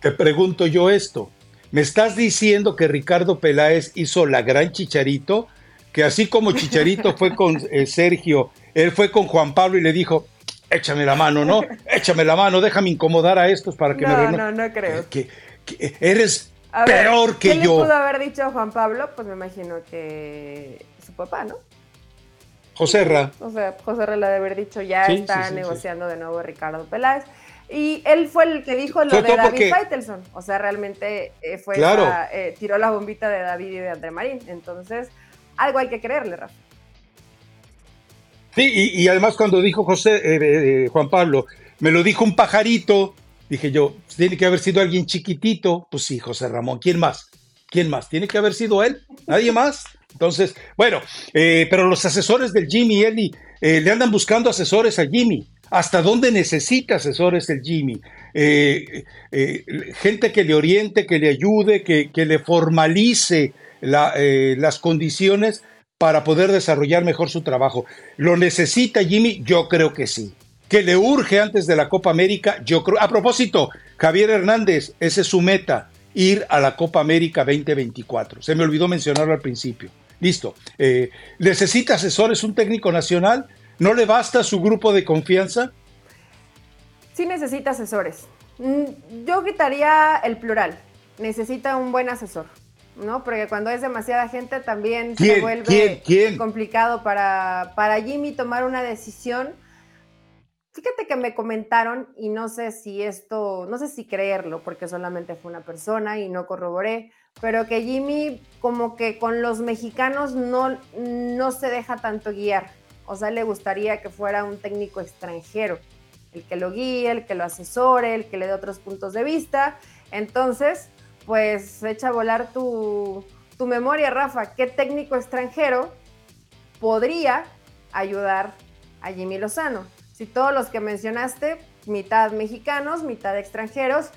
Te pregunto yo esto. ¿Me estás diciendo que Ricardo Peláez hizo la gran Chicharito? Que así como Chicharito fue con eh, Sergio, él fue con Juan Pablo y le dijo, échame la mano, ¿no? échame la mano, déjame incomodar a estos para que no, me... No, no, creo. Que, eres peor que ¿qué yo. ¿Qué pudo haber dicho Juan Pablo? Pues me imagino que su papá, ¿no? José Ra. O sea, José Ra le debe haber dicho, ya está negociando de nuevo Ricardo Peláez. Y él fue el que dijo lo de David Faitelson. O sea, realmente eh, fue eh, tiró la bombita de David y de André Marín. Entonces, algo hay que creerle, Rafa. Sí, y, además cuando dijo José, eh, Juan Pablo, me lo dijo un pajarito, dije yo, tiene que haber sido alguien chiquitito. Pues sí, José Ramón, ¿quién más? ¿Quién más? Tiene que haber sido él, nadie más. Entonces, bueno, pero los asesores del Jimmy Eli le andan buscando asesores a Jimmy hasta dónde necesita asesores el Jimmy. Eh, eh, gente que le oriente, que le ayude, que, le formalice eh, las condiciones para poder desarrollar mejor su trabajo. ¿Lo necesita Jimmy? Yo creo que sí. ¿Que le urge antes de la Copa América? Yo creo. A propósito, Javier Hernández, esa es su meta, ir a la Copa América 2024. Se me olvidó mencionarlo al principio. Listo. ¿Necesita asesores un técnico nacional? ¿No le basta su grupo de confianza? Sí necesita asesores. Mm, yo quitaría el plural. Necesita un buen asesor, ¿no? Porque cuando es demasiada gente también se vuelve complicado para, para Jimmy tomar una decisión. Fíjate que me comentaron y no sé si esto, no sé si creerlo, porque solamente fue una persona y no corroboré, pero que Jimmy como que con los mexicanos no, no se deja tanto guiar o sea, le gustaría que fuera un técnico extranjero, el que lo guíe, el que lo asesore, el que le dé otros puntos de vista. Entonces, pues echa a volar tu, tu memoria, Rafa. ¿Qué técnico extranjero podría ayudar a Jimmy Lozano? Si todos los que mencionaste, mitad mexicanos, mitad extranjeros,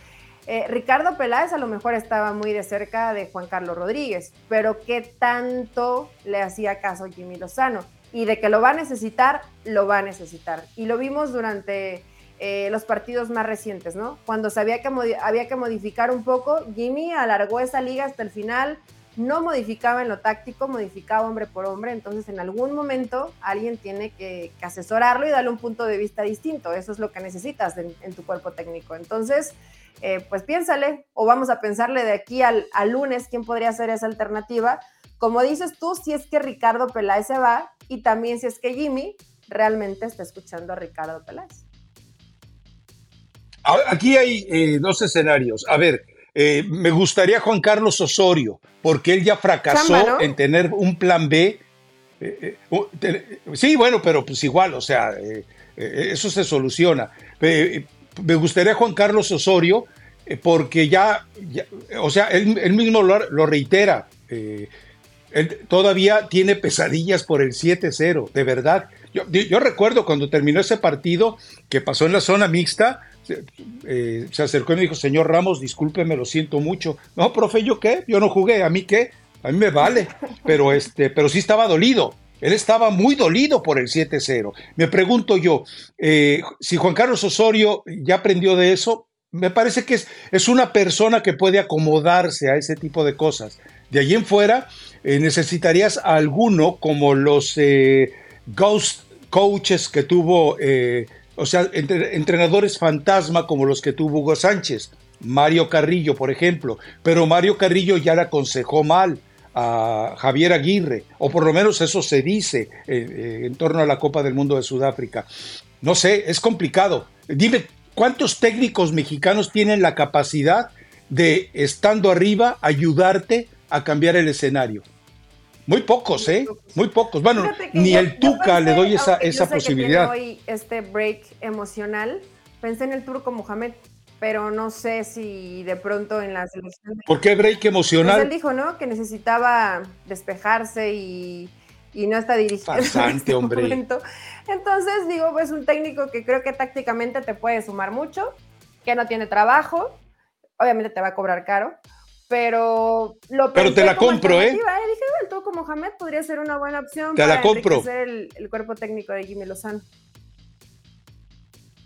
eh, Ricardo Peláez a lo mejor estaba muy de cerca de Juan Carlos Rodríguez, pero ¿qué tanto le hacía caso Jimmy Lozano? Y de que lo va a necesitar, lo va a necesitar. Y lo vimos durante eh, los partidos más recientes, ¿no? Cuando sabía que había que modificar un poco, Jimmy alargó esa liga hasta el final, no modificaba en lo táctico, modificaba hombre por hombre, entonces en algún momento alguien tiene que, asesorarlo y darle un punto de vista distinto, eso es lo que necesitas en, tu cuerpo técnico. Entonces, eh, pues piénsale, o vamos a pensarle de aquí al, al lunes quién podría ser esa alternativa, como dices tú, si es que Ricardo Peláez se va y también si es que Jimmy realmente está escuchando a Ricardo Peláez. Aquí hay eh, dos escenarios. A ver, eh, me gustaría Juan Carlos Osorio, porque él ya fracasó en tener un plan B. Eh, sí, bueno, pero pues igual, o sea, eso se soluciona. me gustaría Juan Carlos Osorio, porque ya, o sea, él, mismo lo, reitera todavía tiene pesadillas por el 7-0, de verdad. Yo, recuerdo cuando terminó ese partido que pasó en la zona mixta, eh, se acercó y me dijo, señor Ramos, discúlpeme, lo siento mucho. No, profe, ¿yo qué? Yo no jugué, ¿a mí qué? A mí me vale, pero, este, pero sí estaba dolido. Él estaba muy dolido por el 7-0. Me pregunto yo, eh, si Juan Carlos Osorio ya aprendió de eso, me parece que es una persona que puede acomodarse a ese tipo de cosas. De allí en fuera, eh, necesitarías alguno como los eh, ghost coaches que tuvo, eh, o sea, entrenadores fantasma como los que tuvo Hugo Sánchez, Mario Carrillo, por ejemplo, pero Mario Carrillo ya le aconsejó mal a Javier Aguirre, o por lo menos eso se dice en torno a la Copa del Mundo de Sudáfrica. No sé, es complicado. Dime, ¿cuántos técnicos mexicanos tienen la capacidad de, estando arriba, ayudarte a cambiar el escenario? Muy pocos, ¿eh? Muy pocos. Bueno, ni el Tuca le doy esa, esa posibilidad. Hoy este break emocional, pensé en el turco Mohamed, pero no sé si de pronto en la selección. ¿Por qué break emocional? Pues él dijo, ¿no? Que necesitaba despejarse y, no está dirigiendo. Bastante, este hombre. Entonces, digo, es un técnico que creo que tácticamente te puede sumar mucho, que no tiene trabajo, obviamente te va a cobrar caro, pero lo Pero te la compro, ¿eh? Dije, el Toco Mohamed podría ser una buena opción te para la compro. El, el cuerpo técnico de Jimmy Lozano.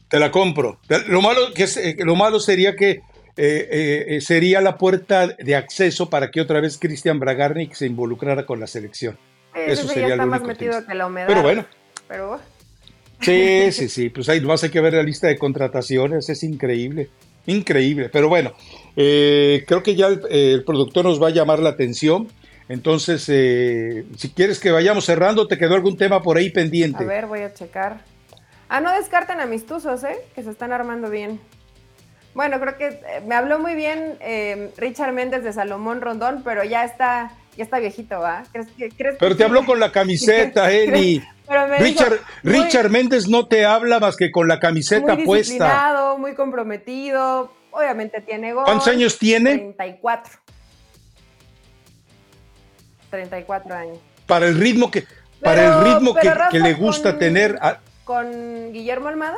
Te la compro. Lo malo, que eh, lo malo sería que eh, eh, sería la puerta de acceso para que otra vez Cristian Bragarnik se involucrara con la selección. Eso sería ya está más metido que la humedad. Pero bueno. Pero Sí, sí, sí, pues ahí más hay que ver la lista de contrataciones, es increíble, increíble. Pero bueno, eh, creo que ya el, productor nos va a llamar la atención. Entonces, eh, si quieres que vayamos cerrando, ¿te quedó algún tema por ahí pendiente? A ver, voy a checar. Ah, no descarten amistosos, ¿eh? Que se están armando bien. Bueno, creo que eh, me habló muy bien eh, Richard Méndez de Salomón Rondón, pero ya está, ya está viejito, ¿va? ¿Crees crees pero te habló con la camiseta, Eli. Richard, Richard Méndez no te habla más que con la camiseta muy puesta. Muy comprometido, obviamente tiene gol. ¿Cuántos años tiene? 34. 34 años. Para el ritmo que, para el ritmo que, le gusta tener. Con Guillermo Almada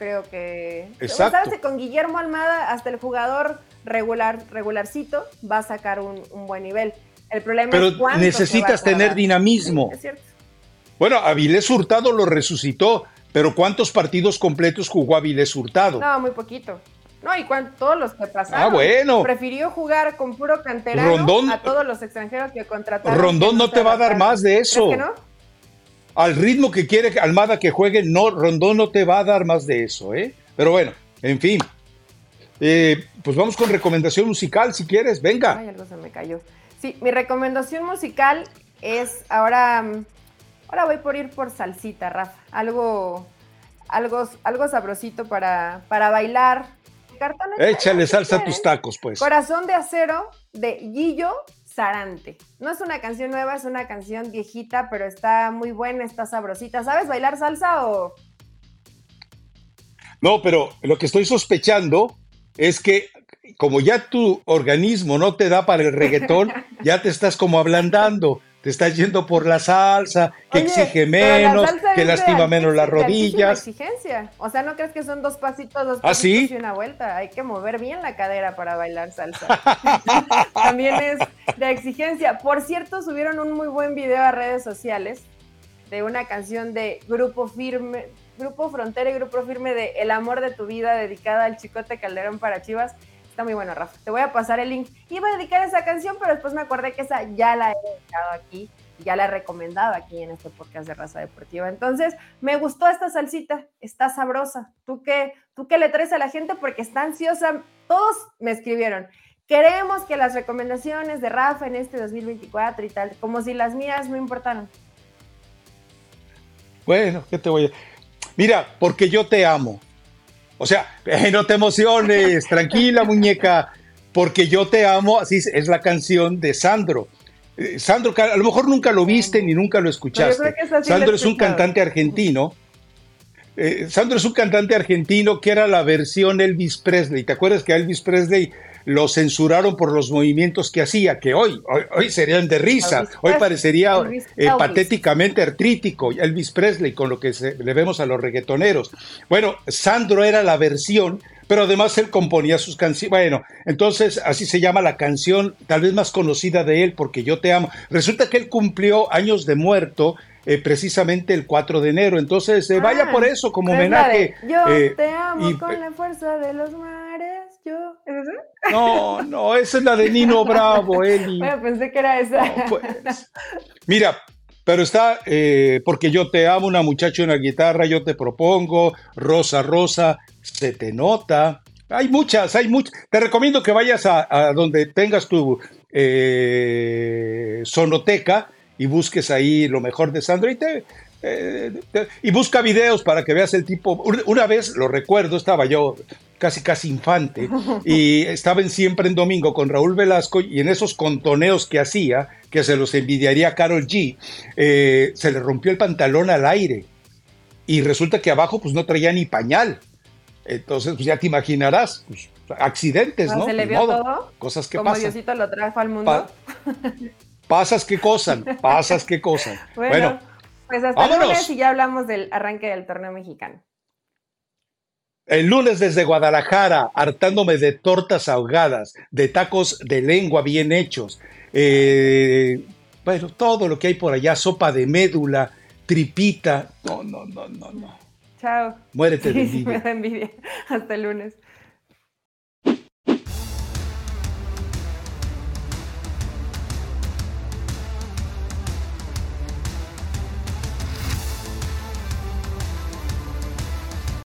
creo que... Exacto. ¿Sabes que con Guillermo Almada hasta el jugador regular, regularcito va a sacar un, buen nivel? El problema Pero es cuánto necesitas tener dinamismo. es cierto. Bueno, Avilés Hurtado lo resucitó, pero ¿cuántos partidos completos jugó Avilés Hurtado? No, muy poquito. No, y todos los que pasaron. Ah, bueno. Prefirió jugar con puro canterano a todos los extranjeros que contrataron. Rondón no, te va a dar más de eso. que no? al ritmo que quiere Almada que juegue, no, Rondón no te va a dar más de eso, ¿eh? Pero bueno, en fin. Eh, pues vamos con recomendación musical, si quieres, venga. Ay, algo se me cayó. Sí, mi recomendación musical es ahora, ahora voy por ir por salsita, Rafa. Algo, algo, algo sabrosito para, para bailar. Échale salsa a tus tacos, pues. Corazón de acero de Guillo Sarante. No es una canción nueva, es una canción viejita, pero está muy buena, está sabrosita. ¿Sabes bailar salsa o...? No, pero lo que estoy sospechando es que como ya tu organismo no te da para el reggaetón, ya te estás como ablandando te estás yendo por la salsa, que exige menos, que lastima menos las rodillas. exigencia. O sea, ¿no crees que son dos pasitos, dos ¿Ah, pasitos y una vuelta? Hay que mover bien la cadera para bailar salsa. También es de exigencia. Por cierto, subieron un muy buen video a redes sociales de una canción de Grupo Firme, Grupo Frontera y Grupo Firme de El amor de tu vida dedicada al Chicote Calderón para Chivas muy bueno, Rafa. Te voy a pasar el link. Iba a dedicar esa canción, pero después me acordé que esa ya la he dedicado aquí, ya la he recomendado aquí en este podcast de Raza Deportiva. Entonces, me gustó esta salsita, está sabrosa. ¿Tú qué, tú qué le traes a la gente? Porque está ansiosa. Todos me escribieron. Queremos que las recomendaciones de Rafa en este 2024 y tal, como si las mías no importaran. Bueno, ¿qué te voy a... Mira, porque yo te amo. O sea, no te emociones, tranquila muñeca, porque yo te amo, así es la canción de Sandro. Eh, Sandro, a lo mejor nunca lo viste ni nunca lo escuchaste. Sandro es un cantante argentino. Eh, Sandro es un cantante argentino que era la versión Elvis Presley. ¿Te acuerdas que Elvis Presley lo censuraron por los movimientos que hacía, que hoy, hoy, serían de risa, hoy parecería eh, patéticamente artrítico, Elvis Presley, con lo que le vemos a los reggaetoneros. Bueno, Sandro era la versión, pero además él componía sus canciones. Bueno, entonces así se llama la canción tal vez más conocida de él, porque yo te amo. Resulta que él cumplió años de muerto eh, precisamente el 4 de enero. Entonces, eh, vaya ah, por eso como homenaje. yo te amo con la fuerza de los mares. No, no, esa es la de Nino Bravo, Eli. Bueno, pensé que era esa. Pues, mira, pero está eh, porque yo te amo, una muchacha, una guitarra, yo te propongo, Rosa, Rosa, se te nota. Hay muchas, hay muchas. Te recomiendo que vayas a, donde tengas tu eh, sonoteca y busques ahí lo mejor de Sandro y te, eh, y busca videos para que veas el tipo. Una vez, lo recuerdo, estaba yo casi casi infante y estaba en siempre en domingo con Raúl Velasco y en esos contoneos que hacía, que se los envidiaría a Carol G, eh, se le rompió el pantalón al aire y resulta que abajo pues no traía ni pañal. Entonces, pues ya te imaginarás, pues, accidentes, ¿no? ¿Se le vio todo? Cosas que Como pasan. Diosito lo trajo al mundo. pasas que cosan, pasas que cosan. bueno pues hasta el lunes y ya hablamos del arranque del torneo mexicano. El lunes desde Guadalajara, hartándome de tortas ahogadas, de tacos de lengua bien hechos, eh, bueno, todo lo que hay por allá, sopa de médula, tripita. No, no, no, no, no. Chao. Muérete de envidia. me da envidia. Hasta el lunes.